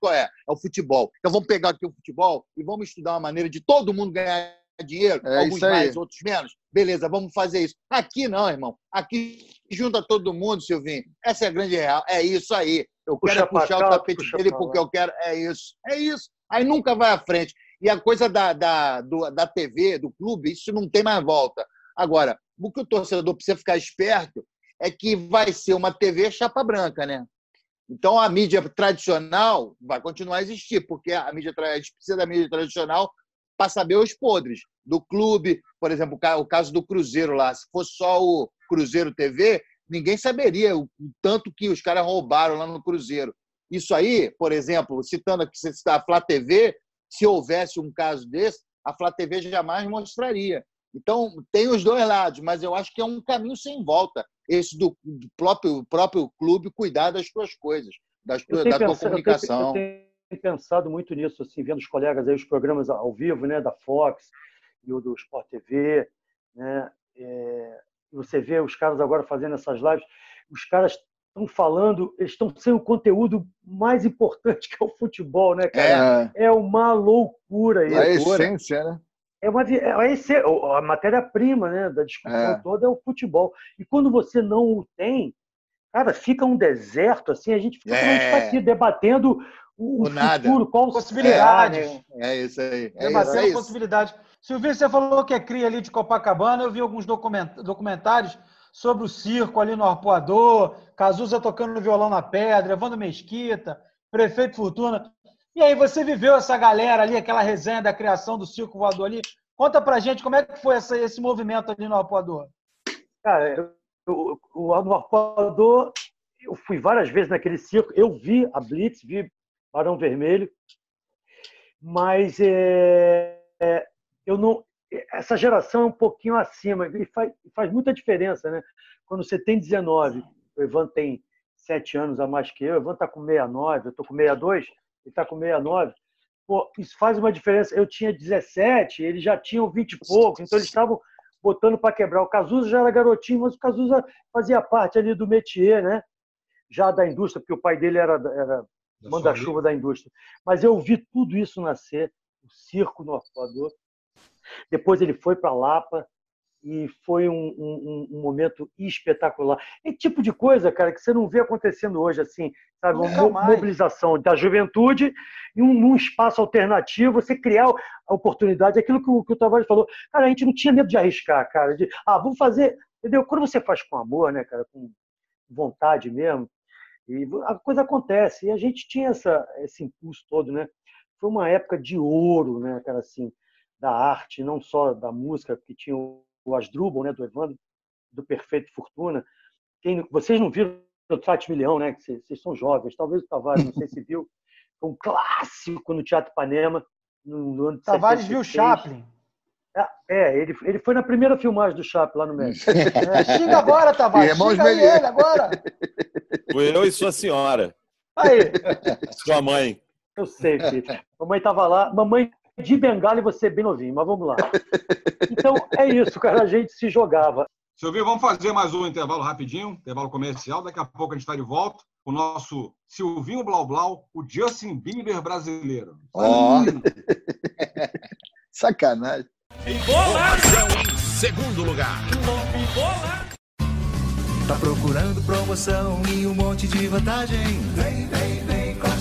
qual é? É o futebol. Então vamos pegar aqui o futebol e vamos estudar uma maneira de todo mundo ganhar dinheiro, é alguns mais, outros menos. Beleza, vamos fazer isso. Aqui não, irmão. Aqui junta todo mundo, Silvinho. Essa é a grande real. É isso aí. Eu quero puxar cá, o tapete dele porque eu quero. É isso. É isso. Aí nunca vai à frente. E a coisa da, da, do, da TV, do clube, isso não tem mais volta. Agora, o que o torcedor precisa ficar esperto é que vai ser uma TV chapa branca, né? Então a mídia tradicional vai continuar a existir, porque a mídia a gente precisa da mídia tradicional para saber os podres do clube, por exemplo, o caso do Cruzeiro lá, se fosse só o Cruzeiro TV, ninguém saberia o tanto que os caras roubaram lá no Cruzeiro. Isso aí, por exemplo, citando aqui a Flá TV, se houvesse um caso desse, a Flá TV jamais mostraria. Então, tem os dois lados, mas eu acho que é um caminho sem volta, esse do, do próprio, próprio clube cuidar das suas coisas, das, da tua comunicação. Eu tenho, eu tenho, pensado muito nisso, assim, vendo os colegas aí, os programas ao vivo, né, da Fox e o do Sport TV, você vê os caras agora fazendo essas lives, os caras estão falando, eles estão sendo o conteúdo mais importante que é o futebol, né, cara? É, é uma loucura isso. A essência, né? É uma é a, a matéria-prima né, da discussão é. toda é o futebol. E quando você não o tem, cara, fica um deserto, assim, a gente fica é. aqui debatendo o, o futuro, qual possibilidade. É, é isso aí. É debatendo isso, é possibilidade. Silvio, você falou que é cria ali de Copacabana, eu vi alguns documentários sobre o circo ali no Arpoador, Cazuza tocando violão na pedra, Evandro Mesquita, Prefeito Fortuna. E aí, você viveu essa galera ali, aquela resenha da criação do circo voador ali? Conta pra gente como é que foi essa, esse movimento ali no Arpoador. Cara, eu, eu, no Arpoador, eu fui várias vezes naquele circo, eu vi a Blitz, vi Barão Vermelho, mas é, é, eu não, essa geração é um pouquinho acima e faz, faz muita diferença, né? Quando você tem 19, o Ivan tem 7 anos a mais que eu, o Ivan está com 69, eu estou com 62, ele está com 69. Pô, isso faz uma diferença. Eu tinha 17, eles já tinham 20 e poucos, então eles estavam botando para quebrar. O Cazuza já era garotinho, mas o Cazuza fazia parte ali do métier, né? Já da indústria, porque o pai dele era, era manda-chuva da indústria. Mas eu vi tudo isso nascer, o circo no Arpoador, depois ele foi para Lapa e foi um, um, um, momento espetacular. É tipo de coisa, cara, que você não vê acontecendo hoje, assim, sabe? Uma mobilização da juventude em um, um, espaço alternativo, você criar a oportunidade, aquilo que o, que o Tavares falou. Cara, a gente não tinha medo de arriscar, cara, de, ah, vamos fazer Entendeu? Quando você faz com amor, né, cara, com vontade mesmo, e a coisa acontece. E a gente tinha essa, esse impulso todo, né? Foi uma época de ouro, né, cara, assim, da arte, não só da música, que tinha o Asdrubal, né, do Evandro, do Perfeito Fortuna. Quem, vocês não viram o Trate Milhão, né? Vocês, vocês são jovens, talvez o Tavares, não sei se viu, foi um clássico no Teatro Ipanema, no, no ano de Tavares viu Chaplin. É, é, ele, ele foi na primeira filmagem do Chaplin lá no México. É, xinga agora, Tavares. Xinga aí ele agora. Fui eu e sua senhora. Aí. Sua mãe. Eu sei, filho. Mamãe estava lá. Mamãe de bengala e você bem novinho, mas vamos lá. Então, é isso, cara. A gente se jogava. Silvio, vamos fazer mais um intervalo rapidinho, intervalo comercial. Daqui a pouco a gente está de volta com o nosso Silvinho Blau Blau, o Justin Bieber brasileiro. Oh. Sacanagem. Em segundo lugar. Tá procurando promoção e um monte de vantagem? Vem, vem, vem,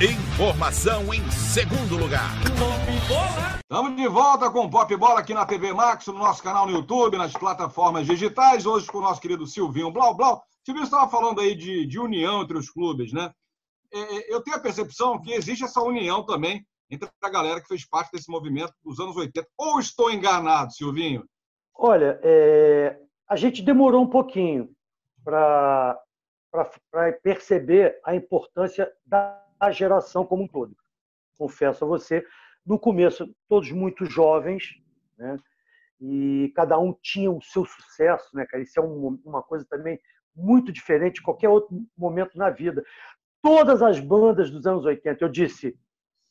Informação em segundo lugar. Estamos de volta com o Pop Bola aqui na TV Max, no nosso canal no YouTube, nas plataformas digitais. Hoje com o nosso querido Silvinho Blau Blau. Silvinho estava falando aí de, de união entre os clubes, né? É, é, eu tenho a percepção que existe essa união também entre a galera que fez parte desse movimento dos anos 80. Ou estou enganado, Silvinho? Olha, é, a gente demorou um pouquinho para perceber a importância da geração como um todo. Confesso a você, no começo, todos muito jovens, né? e cada um tinha o seu sucesso, né, cara? Isso é um, uma coisa também muito diferente de qualquer outro momento na vida. Todas as bandas dos anos 80, eu disse,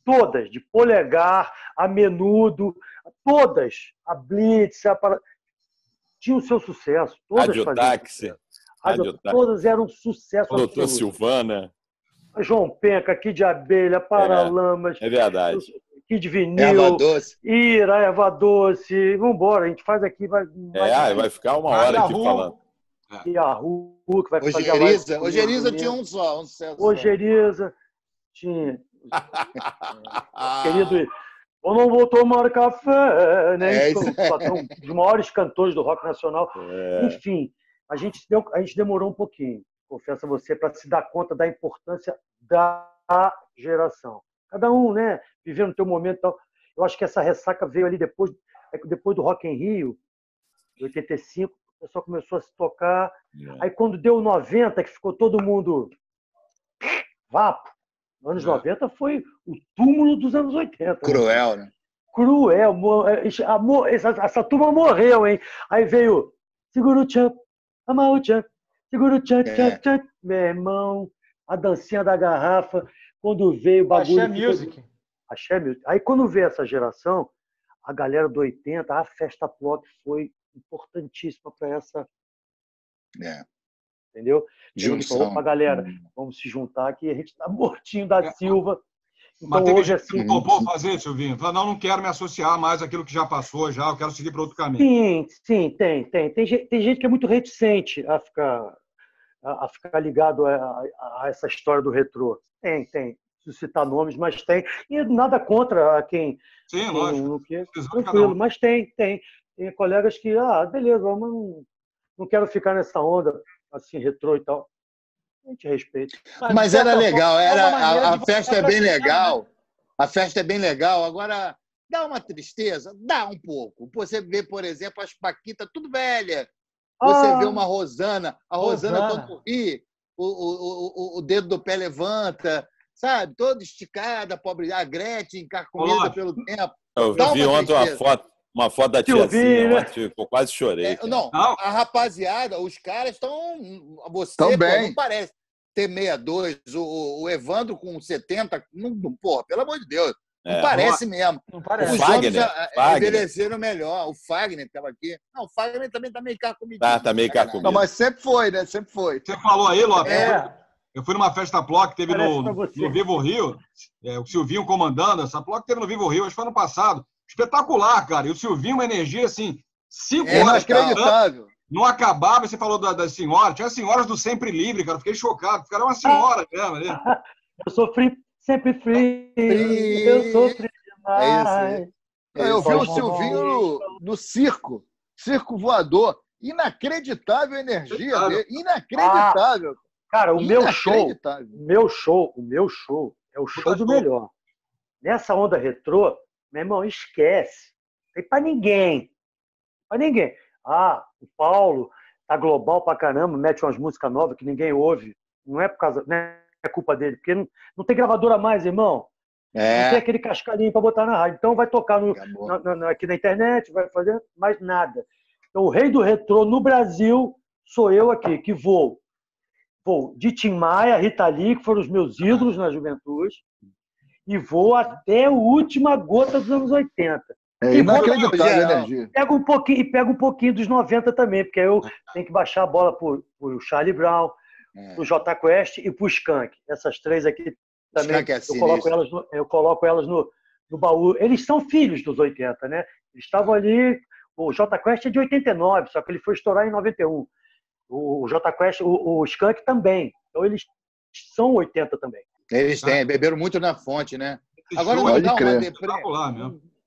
todas, de polegar a menudo, todas, a Blitz, a tinham o seu sucesso. Todas Radiotáxi. Todas eram sucesso. O doutor Silvana. João Penca, Kid Abelha, Paralamas. É, é verdade. Kid Vinil, erva doce. Ira, Erva Doce. Vambora, a gente faz aqui. Vai, vai, é, vai ficar uma hora aqui falando. E a Ru, que vai Ogeriza, Ogeriza tinha um só, um sucesso. Ogeriza tinha. Querido, ou não vou tomar café, né? É um dos maiores cantores do rock nacional. É. Enfim, a gente, deu, a gente demorou um pouquinho, confesso a você, para se dar conta da importância da geração. Cada um, né, vivendo o seu momento. Então, eu acho que essa ressaca veio ali depois, é depois do Rock em Rio, em 85, o pessoal começou a se tocar. É. Aí quando deu 90, que ficou todo mundo vapo, anos é. 90 foi o túmulo dos anos 80. Cruel, né? Cruel. Essa, essa turma morreu, hein? Aí veio Segura o Champ, Amar o Champ, Segura o Champ, é. Champ, Meu irmão, a dancinha da garrafa, quando veio o bagulho... Axé Music. Axé Music. Aí quando veio essa geração, a galera do 80, a festa pop foi importantíssima para essa... É entendeu? Junção. Opa, galera, hum. vamos se juntar aqui, a gente está mortinho da é, Silva. Então, Mas hoje, assim, não topou fazer, Silvinho? Fala, não, não quero me associar mais àquilo que já passou, já, eu quero seguir para outro caminho. Sim, sim, tem, tem. Tem, tem gente que é muito reticente a ficar, a, a ficar ligado a, a, a, essa história do retrô. Tem, tem. Citar nomes, mas tem. E nada contra quem. Sim, quem, lógico. Que, tranquilo, mas tem, tem. Tem colegas que, ah, beleza, vamos, não, não quero ficar nessa onda assim, retrô e tal. A gente respeita. Mas, Mas era legal, era, é a, a festa é bem legal. Né? A festa é bem legal. Agora, dá uma tristeza? Dá um pouco. Você vê, por exemplo, as Paquitas tudo velha. Você ah, vê uma Rosana, a Rosana, Rosana. quando ri, o, o, o, o dedo do pé levanta, sabe? Toda esticada, pobre. A Gretchen, carcomida pelo tempo. Eu vi ontem uma foto, uma foto da tiazinha, tia, eu quase chorei. É, não, não, a rapaziada, os caras estão. Você pô, não parece ter 62, o, o Evandro com 70, não, porra, pelo amor de Deus. Não é, parece não, mesmo. Não parece. Os Fagner, já, Fagner. envelheceram melhor. O Fagner estava aqui. Não, o Fagner também está meio carcomidinho. Tá, tá meio carcomido. Não, mas sempre foi, né? Sempre foi. Você falou aí, Lopes. É. Eu fui numa festa Ploc que teve no, no, Vivo Rio, é, o Silvinho comandando essa Ploc teve no Vivo Rio, acho que foi ano passado. Espetacular, cara. E o Silvinho, uma energia assim, cinco é horas. Inacreditável. Não acabava, você falou da, das senhoras, tinha senhoras do Sempre Livre, cara. Eu fiquei chocado, ficaram uma senhora mesmo ali. Eu sofri sempre frio, eu sofri demais. É é, eu vi o Silvinho no, no circo, circo voador. Inacreditável energia dele. Inacreditável. Ah, cara, o meu show, meu show, o meu show é o show do melhor. Nessa onda retrô, meu irmão, esquece. Não tem pra ninguém. Pra ninguém. Ah, o Paulo tá global pra caramba, mete umas músicas novas que ninguém ouve. Não é por causa. Não é culpa dele, porque não, não tem gravadora mais, irmão. É. Não tem aquele cascalhinho para botar na rádio. Então vai tocar no, na, na, aqui na internet, vai fazer mais nada. Então, o rei do retrô no Brasil sou eu aqui, que vou. Vou de Tim Maia, Rita Lee, que foram os meus ídolos na juventude, e vou até a última gota dos anos 80. É inacreditável a energia. Pega um pouquinho, e pega um pouquinho dos 90 também, porque aí eu tenho que baixar a bola para o Charlie Brown, é. para o J Quest e para o Skank. Essas três aqui também. É eu, coloco elas no, eu coloco elas no, no baú. Eles são filhos dos 80, né? Eles estavam ali. O J Quest é de 89, só que ele foi estourar em 91. O J Quest, o, o Skank também. Então eles são 80 também. Eles têm, beberam muito na fonte, né? Agora não dá, uma deprê,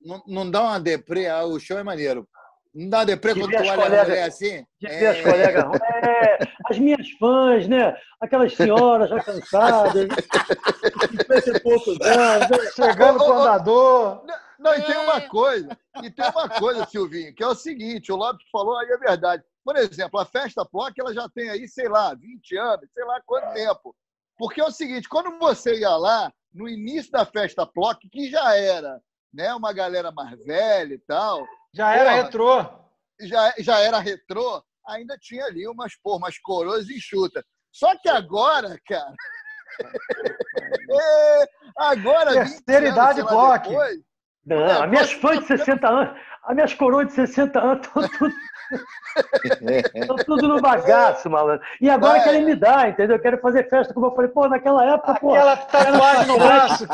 não, não dá uma deprê, ah, o show é maneiro. Não dá deprê quando tu olha colegas, assim? De é. as colegas. É, as minhas fãs, né? Aquelas senhoras já cansadas, 50 e poucos anos, né? chegando com o andador. Não, e tem uma coisa, e tem uma coisa, Silvinho, que é o seguinte, o Lopes falou aí é verdade. Por exemplo, a festa POC, ela já tem aí, sei lá, 20 anos, sei lá quanto tempo. Porque é o seguinte, quando você ia lá, no início da festa PLOC, que já era né, uma galera mais velha e tal, já era porra, retrô. Já, já era retrô, ainda tinha ali umas, porra, umas coroas enxutas. Só que agora, cara. é, agora. Terceira idade, bloco. Não, é, as minhas fãs de 60 anos, as minhas coroas de 60 anos estão tudo. Estão tudo no bagaço, malandro. E agora é. querem me dar, entendeu? Querem fazer festa, como eu falei, pô, naquela época, pô. Aquela tatuagem no braço.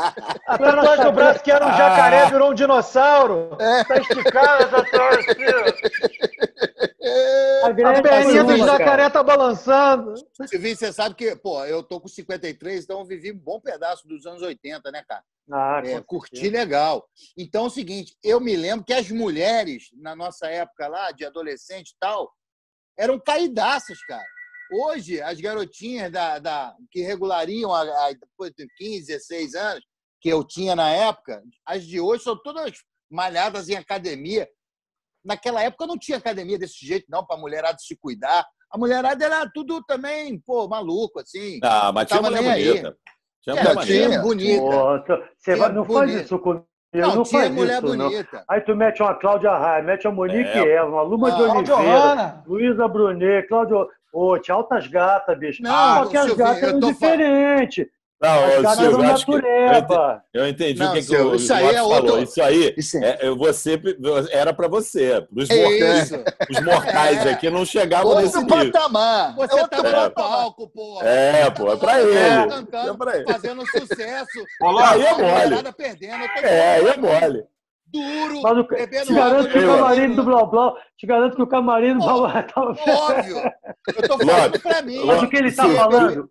A tatuagem no braço que era um jacaré, ah. virou um dinossauro. É. Tá esticada essa tatuagem A, perninha do jacaré tá balançando. Você sabe que, pô, eu tô com 53, então eu vivi um bom pedaço dos anos 80, né, cara? Ah, é, curti legal. Então é o seguinte, eu me lembro que as mulheres, na nossa época lá, de adolescente e tal, eram caidaças, cara. Hoje, as garotinhas da, da, que regulariam a, a, depois de 15, 16 anos, que eu tinha na época, as de hoje são todas malhadas em academia. Naquela época não tinha academia desse jeito, não, para a mulherada se cuidar. A mulherada era tudo também, pô, maluco, assim. Ah, mas tinha mulher bonita. Aí. Tinha é, tinha bonita. você vai, não bonita. faz isso comigo. Não, não tinha mulher isso, bonita. Não. Aí tu mete uma Cláudia Raia, mete a Monique é. Eva, uma Luma de Oliveira, Luísa Brunet, Cláudio... Pô, tinha altas gatas, bicho. Não, Só que as gatas eram diferentes. Não, Silvio, acho que eu, eu entendi não, o que, que o isso aí é falou. Outro... Isso aí isso é, você, era para você. Os, é mortais, os mortais é. aqui não chegavam outro nesse nível. patamar. Você é outro tá no palco, pô. É, pô, é para ele. Cantando, é pra ele. Fazendo sucesso. Olá, aí é mole. Perdendo, é, aí é mole. Duro, Mas o, te garanto que o camarim do Blau Blau, te garanto que o camarim do Blau Blau tá... Óbvio. Eu tô falando pra mim. Mas o que ele tá falando...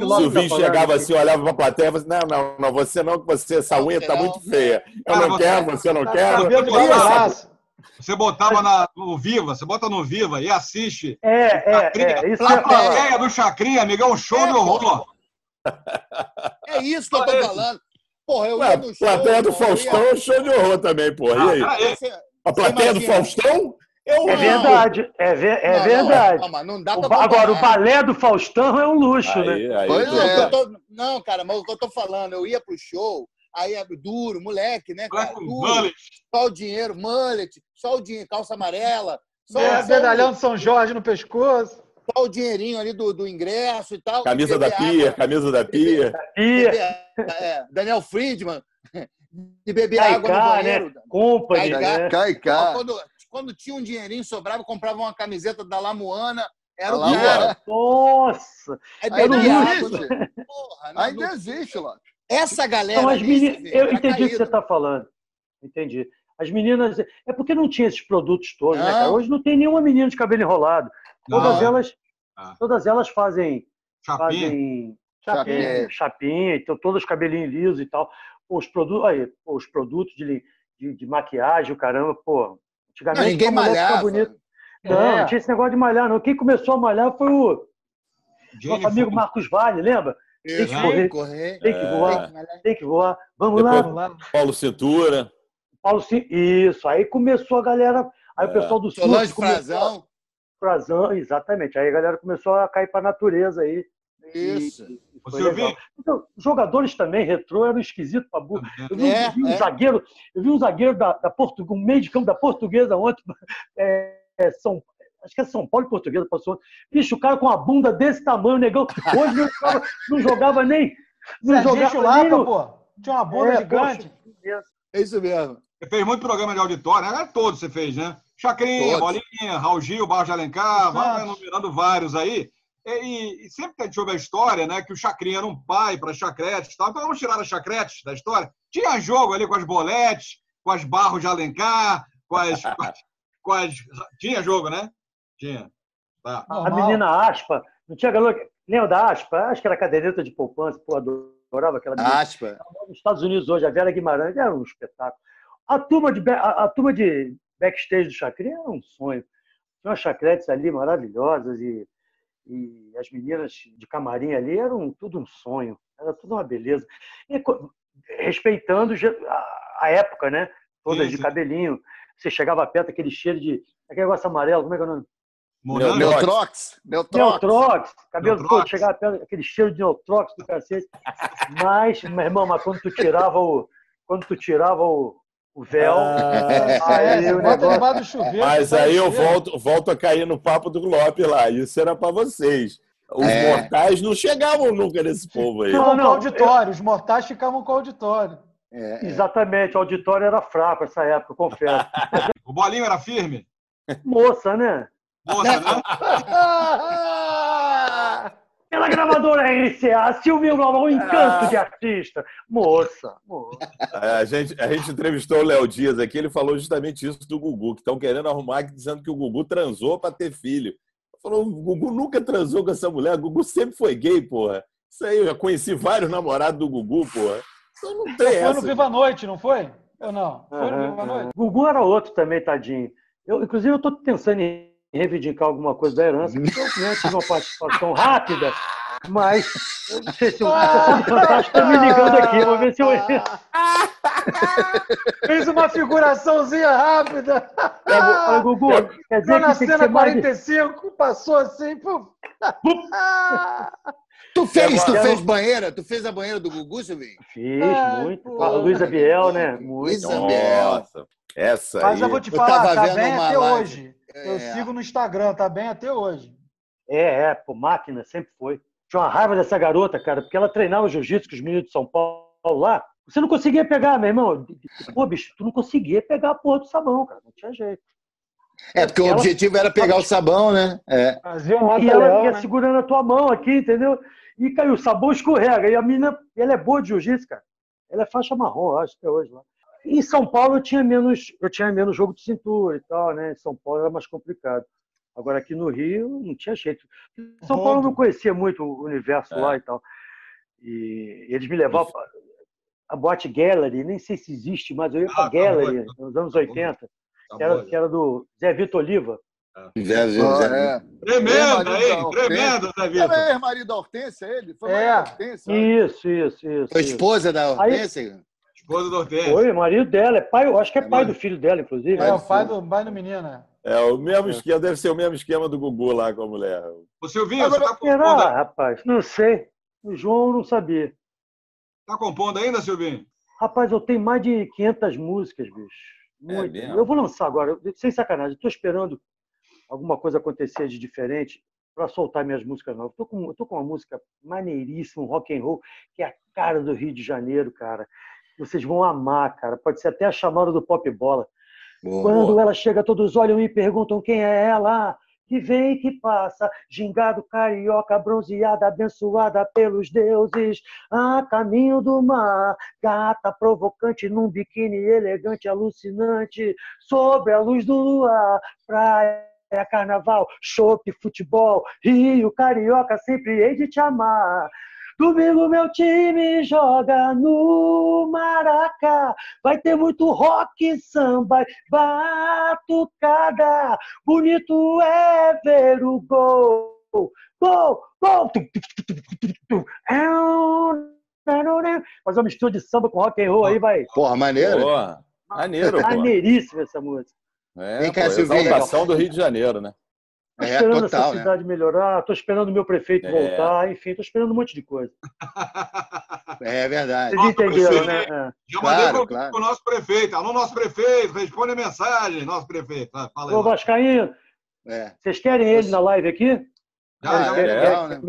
O Silvinho chegava assim, olhava para a plateia e falava assim, não, não, não, você não, que você, essa unha está muito feia. Eu não quero, você não quer. Você botava na, no Viva, você bota no Viva e assiste. É, é, é. Isso a plateia do Chacrinha, amigão, show é, de horror. É isso que eu tô falando. Porra, eu ia no show. Plateia do Faustão é show de horror também, porra. Ah, e aí? A plateia do Faustão? Eu é verdade, é, ver, é não, verdade. Não, não dá pra Agora, o balé do Faustão é um luxo, aí, né? Aí, pois é. Tô, não, cara, mas o que eu tô falando, eu ia pro show, aí é duro, moleque, né, cara? Duro, só o dinheiro, mullet, só o dinheiro, calça amarela. Só, é, só medalhão de São Jorge no pescoço. Só o dinheirinho ali do, do ingresso e tal. Camisa da pia, camisa da pia. Beber, é, Daniel Friedman. De beber água cá, no banheiro. Né? Company, né? Cai, cá. Quando, tinha um dinheirinho sobrava, comprava uma camiseta da Lamoana Era o cara. Nossa! Ainda existe. Porra, Ainda existe, lá. Essa galera. Não, as meninas, eu entendi o que você está falando. Entendi. As meninas. É porque não tinha esses produtos todos, não. né, cara? Hoje não tem nenhuma menina de cabelo enrolado. Todas não. elas. Ah. Todas elas fazem. Chapinha. Fazem chapinha, é, chapinha então todos os cabelinhos lisos e tal. Os produtos, aí, os produtos de, de, de maquiagem, o caramba, pô. Antigamente, não, ninguém malhava. Bonito. Não, é. não tinha esse negócio de malhar, não. Quem começou a malhar foi o nosso amigo Marcos Vale, lembra? Tem que correr, correr, tem que voar, é. tem que voar. Vamos Depois, lá, vamos lá. Paulo Cintura. Paulo Cintura, isso. Aí começou a galera, aí é. o pessoal do Sul. Solange Frazão. Frazão, exatamente. Aí a galera começou a cair para a natureza aí. Isso. E, Você ouviu? Então, jogadores também, retrô, eram esquisito para burro. Eu vi, é, vi um é. zagueiro, eu vi um zagueiro da, da Portuguesa, um meio de campo da portuguesa ontem, é, é, São, acho que é São Paulo e Portuguesa, passou. Bicho, o cara com uma bunda desse tamanho, negão. Hoje não jogava, não jogava nem. Não jogava lá, nem no... pô. Tinha uma bunda é, gigante. Poxa, é isso mesmo. Você fez muito programa de auditório, né? Todos você fez, né? Chacrinha, Todos. Bolinha, Raul Gil, Barros de Alencar, vai enumerando vários aí. E, e, sempre que a gente ouve a história, né, que o Chacrinha era um pai para Chacretes tal. Então vamos tirar as Chacretes da história. Tinha jogo ali com as boletes, com as Barros de Alencar, com as, com as, com as... Tinha jogo, né? Tinha. Tá. A menina Aspa, não tinha galera. Lembra da Aspa? Acho que era caderneta de poupança, pô, adorava aquela menina. Aspa. Nos Estados Unidos hoje, a Vera Guimarães era um espetáculo. A turma de, a, a turma de backstage do Chacrinha era um sonho. Tinha umas chacretes ali maravilhosas e, e as meninas de camarim ali eram tudo um sonho. Era tudo uma beleza. E, respeitando a, época, né? Todas sim, sim. de cabelinho. Você chegava perto, aquele cheiro de. Aquele negócio amarelo, como é que é o nome? Neutrox. Neutrox. Neutrox. Cabelo Neutrox. todo, chegava perto, aquele cheiro de Neutrox do cacete. Mas, meu irmão, mas quando tu tirava o. Quando tu tirava o, o véu. Ah, aí é, o negócio... chuveiro, Mas aí eu volto, volto a cair no papo do Lopes lá. Isso era para vocês. Os é. mortais não chegavam nunca nesse povo aí. Não, não, auditório. Eu... Os mortais ficavam com o auditório. É, é. Exatamente, o auditório era fraco essa época, eu confesso. o bolinho era firme? Moça, né? Moça, né? Pela gravadora RCA, Silvio Global, um encanto de artista. Moça, moça. É, a, gente, a gente entrevistou o Léo Dias aqui, ele falou justamente isso do Gugu, que estão querendo arrumar, dizendo que o Gugu transou para ter filho. Falou, o Gugu nunca transou com essa mulher, o Gugu sempre foi gay, porra. Isso aí, eu já conheci vários namorados do Gugu, porra. Então não tem Foi no Viva Noite, não foi? Ou não? Foi no Viva Noite. Gugu era outro também, tadinho. Eu, inclusive, eu estou pensando em reivindicar alguma coisa da herança, porque eu né, tive uma participação rápida, mas eu não sei se o Fantástico está me ligando aqui, vou ver se eu. Fez uma figuraçãozinha rápida. É, Gugu, quer dizer na que cena 45, mais... passou assim. Tu fez, tu fez banheira? Tu fez a banheira do Gugu, Silvinho? Fiz, Ai, muito. Com a Luísa Biel, né? Muito. Luísa Biel. Nossa, essa Mas eu vou te falar, tá bem até live. hoje. Eu é. sigo no Instagram, tá bem até hoje. É, é, pô, máquina, sempre foi. Tinha uma raiva dessa garota, cara, porque ela treinava jiu-jitsu com os meninos de São Paulo lá. Você não conseguia pegar, meu irmão. Pô, bicho, tu não conseguia pegar a porra do sabão, cara. Não tinha jeito. É, porque o objetivo era pegar o sabão, né? É. Fazia um e ela ia né? segurando a tua mão aqui, entendeu? E caiu, o sabão escorrega. E a menina, ela é boa de jiu-jitsu, cara. Ela é faixa marrom, acho, até hoje lá. Em São Paulo eu tinha menos, eu tinha menos jogo de cintura e tal, né? Em São Paulo era mais complicado. Agora aqui no Rio não tinha jeito. Em São Paulo eu não conhecia muito o universo é. lá e tal. E eles me levavam a boate Gallery, nem sei se existe, mas eu ia para ah, Gallery nos anos 80, tá que era, que era do Zé Vitor Oliva. Zé, Zé, Zé. É. Tremendo, aí, tremendo, Zé Vitor. Era ex-marido da Hortência, ele? Foi é. Hortência, isso, isso, isso. Foi esposa da Hortência? Aí, esposa da Hortência. Foi, marido dela. É pai, eu acho que é, é pai do filho dela, inclusive. É, o pai do, pai do menino, né? É, o mesmo esquema, deve ser o mesmo esquema do Gugu lá com a mulher. O Silvinho, Agora, você tá compondo... Será, rapaz? Não sei. O João não sabia. Tá compondo ainda, Silvinho? Rapaz, eu tenho mais de 500 músicas, bicho. Muito. É eu vou lançar agora, sem sacanagem. Estou esperando alguma coisa acontecer de diferente para soltar minhas músicas novas. Estou com, tô com uma música maneiríssima, um rock and roll, que é a cara do Rio de Janeiro, cara. Vocês vão amar, cara. Pode ser até a chamada do Pop Bola. Boa, Quando boa. ela chega, todos olham e perguntam quem é ela. que vem e que passa, gingado, carioca, bronzeada, abençoada pelos deuses, a caminho do mar, gata provocante num biquíni elegante, alucinante, sobre a luz do luar, praia carnaval, chope, futebol, Rio, carioca, sempre hei de te amar. Domingo meu time joga no Maraca. Vai ter muito rock, samba, batucada. Bonito é ver o gol. Gol, gol. Fazer uma mistura de samba com rock and roll aí, vai. Porra, maneiro. Porra, maneiro, Maneiríssima essa música. É, Vem cá, pô, exaltação do Rio de Janeiro, né? Estou é, esperando total, essa né? cidade né? melhorar, estou esperando o meu prefeito é. voltar, enfim, estou esperando um monte de coisa. É verdade. Vocês entenderam, né? É. Já mandei claro, claro. o nosso prefeito. Alô, nosso prefeito, responde a mensagem, nosso prefeito. Fala aí, Ô, Vascaíno, é. vocês querem ele na live aqui? Ah, é legal, né?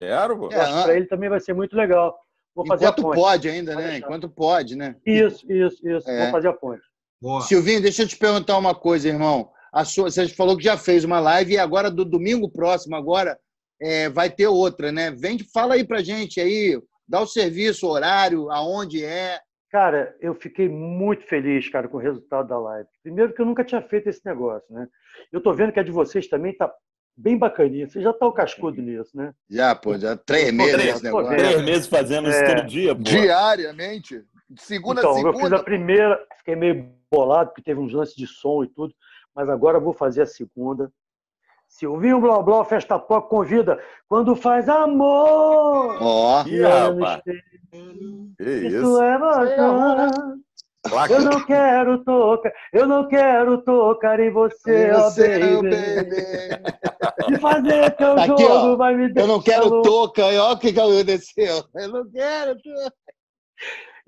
Quero, pô. É, acho que para ele também vai ser muito legal. Vou fazer Enquanto a ponte. pode ainda, né? Enquanto pode, né? Isso, isso, isso. É. Vou fazer a ponte. Boa. Silvinho, deixa eu te perguntar uma coisa, irmão. A sua, você falou que já fez uma live e agora, do domingo próximo, agora, é, vai ter outra, né? Vem, fala aí pra gente aí, dá o serviço, o horário, aonde é. Cara, eu fiquei muito feliz, cara, com o resultado da live. Primeiro que eu nunca tinha feito esse negócio, né? Eu tô vendo que a de vocês também tá bem bacaninha. Você já tá o cascudo nisso, né? Já, pô, já três meses três, negócio. Três meses fazendo isso é... todo dia, pô. Diariamente. segunda então, a segunda. eu fiz a primeira, fiquei meio bolado, porque teve uns lances de som e tudo mas agora vou fazer a segunda. Silvinho Blá Blá, Festa Pop convida quando faz amor. Ó, oh, rapaz. Isso, isso é bacana. Eu não quero tocar, eu não quero tocar em você, ó você, oh, baby. E fazer teu Aqui, jogo ó, vai me deixar. Eu não quero tocar, olha o que aconteceu. Eu não quero tocar.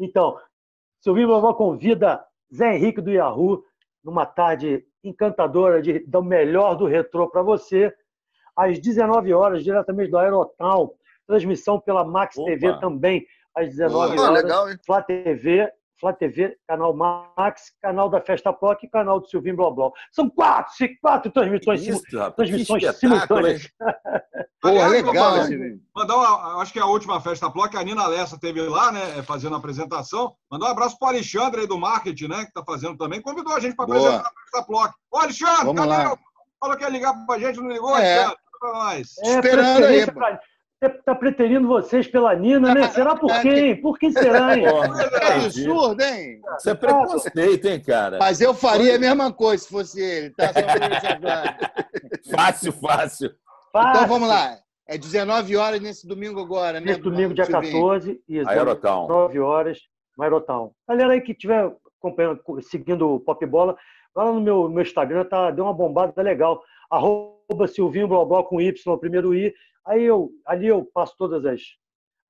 Então, Silvinho Blá Blá convida Zé Henrique do Yahoo numa tarde encantadora de, do melhor do retrô para você, às 19 horas, diretamente do Aerotown, transmissão pela Max Opa. TV também, às 19 horas, oh, legal, Flá TV, Flá TV, canal Max, canal da Festa Pop e canal do Silvinho Blá Blá. São quatro, quatro transmissões, Isso, transmissões simultâneas. Pô, legal. Mandar uma, acho que é a última Festa Pop, a Nina Lessa teve lá, né, fazendo a apresentação. Mandar um abraço para o Alexandre aí do marketing, né, que está fazendo também. Convidou a gente para apresentar a Festa Pop. Ô, Alexandre, Vamos cadê? Lá. Falou que ia ligar para a gente, não ligou, é. Alexandre? Para nós. É, Esperando aí. Pra está preterindo vocês pela Nina, né? Será por quem? Por quem será, hein? é absurdo, hein? Isso é preconceito, hein, cara? Mas eu faria a mesma coisa se fosse ele, tá? fácil, fácil. Então vamos lá. É 19 horas nesse domingo agora, né? Nesse domingo, dia 14, isso. Aerotown. 9 horas, no Aerotown. Galera aí que estiver acompanhando, seguindo o Pop Bola, lá no meu, meu Instagram, tá, deu uma bombada legal. Arroba Silvinho Blá com Y, primeiro I, Aí eu, ali eu passo todas as,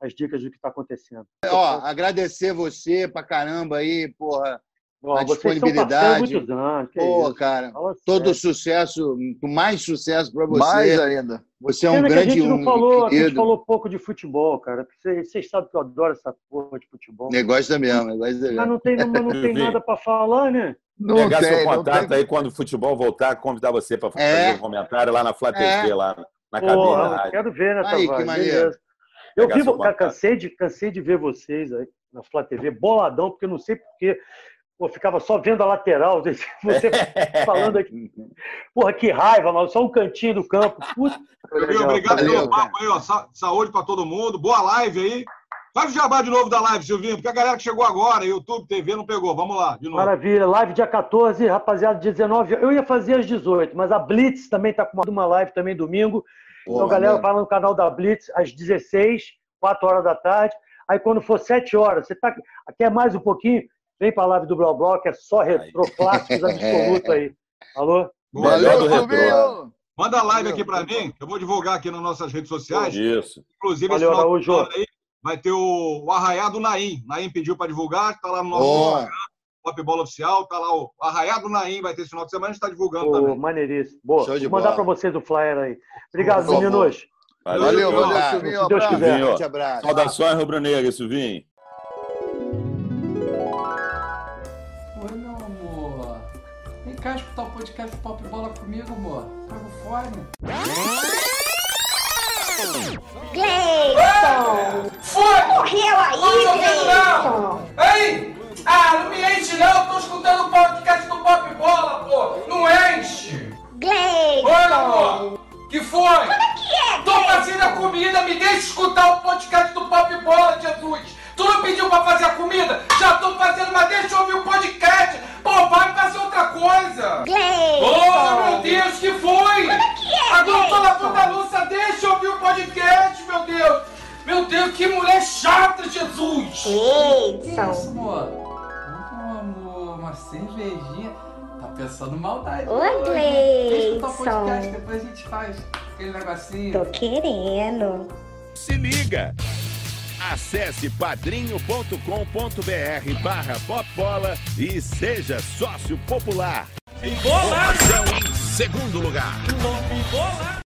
as dicas do que está acontecendo. Ó, agradecer você pra caramba aí, porra, Ó, a disponibilidade. Muitos anos, Pô, cara, Fala todo sério. sucesso, mais sucesso para você. Mais ainda. Você é um grande. a gente não falou, a gente falou pouco de futebol, cara. Vocês, vocês sabem que eu adoro essa porra de futebol. Negócio da mesmo, negócio mesmo. Mas não tem, mas não tem nada para falar, né? Não Pegar tem, seu contato tem... aí quando o futebol voltar, convidar você para fazer é. um comentário lá na Flá TV, é. lá na cabine. Porra, quero ver, né, aí, que maneiro. Eu vi, cara, cansei de, cansei de ver vocês aí na Flá TV, boladão, porque eu não sei porquê. Pô, ficava só vendo a lateral, você falando aqui. Porra, que raiva, mano. Só um cantinho do campo. Puta, obrigado pelo papo aí, ó. Saúde para todo mundo. Boa live aí. Faz o jabá de novo da live, Silvinho, porque a galera que chegou agora, YouTube, TV, não pegou. Vamos lá, de novo. Maravilha. Live dia 14, rapaziada, 19. Eu ia fazer às 18, mas a Blitz também tá com uma live também domingo. Pô, então, galera, vai no canal da Blitz às 16, 4 horas da tarde. Aí, quando for 7 horas, você tá, quer mais um pouquinho? Vem pra live do Blau Block, é só retrô, clássicos absoluto aí. Alô? Valeu, Silvinho! Manda a live aqui para mim, eu vou divulgar aqui nas nossas redes sociais. Isso. Inclusive, Valeu, esse final aí, vai ter o, o Arraiá do Naim. Naim pediu para divulgar, está lá no nosso oh. Instagram, Pop Bola Oficial, está lá o Arraiá do Naim, vai ter esse final de semana, a gente está divulgando oh, também. Maneiríssimo. Boa, Show de vou mandar para vocês o flyer aí. Obrigado, Por meninos. Valeu, valeu, valeu Silvinho. Se Deus quiser. Um abraço. Saudações rubro-negra, Silvinho. Oi, meu amor. Vem cá escutar o podcast Pop Bola comigo, amor. Paga o fone. Gleison! Foi! Morreu aí, Gleison! Ei! Ah, não me enche não, eu tô escutando o podcast do Pop Bola, pô! Não enche! Gleison! Oi, amor! Que foi? Como é que é? Tô fazendo a comida, me deixa escutar o podcast do Pop Bola, Jesus! Tu não pediu pra fazer a comida? Já tô fazendo, mas deixa eu ouvir o podcast! Pô, vai fazer outra coisa! Gleison! Oh, meu Deus, que foi? Como é que é, Agora eu tô lavando a louça, deixa eu ouvir o podcast, meu Deus! Meu Deus, que mulher chata, Jesus! Que isso, amor? Ô, amor, uma cervejinha. Tá pensando maldade. Ô, hoje? Deixa eu escutar o Gleison. podcast, depois a gente faz aquele negocinho. Tô querendo. Se liga! Acesse padrinho.com.br barra popbola e seja sócio popular. Bolado! Formação em segundo lugar.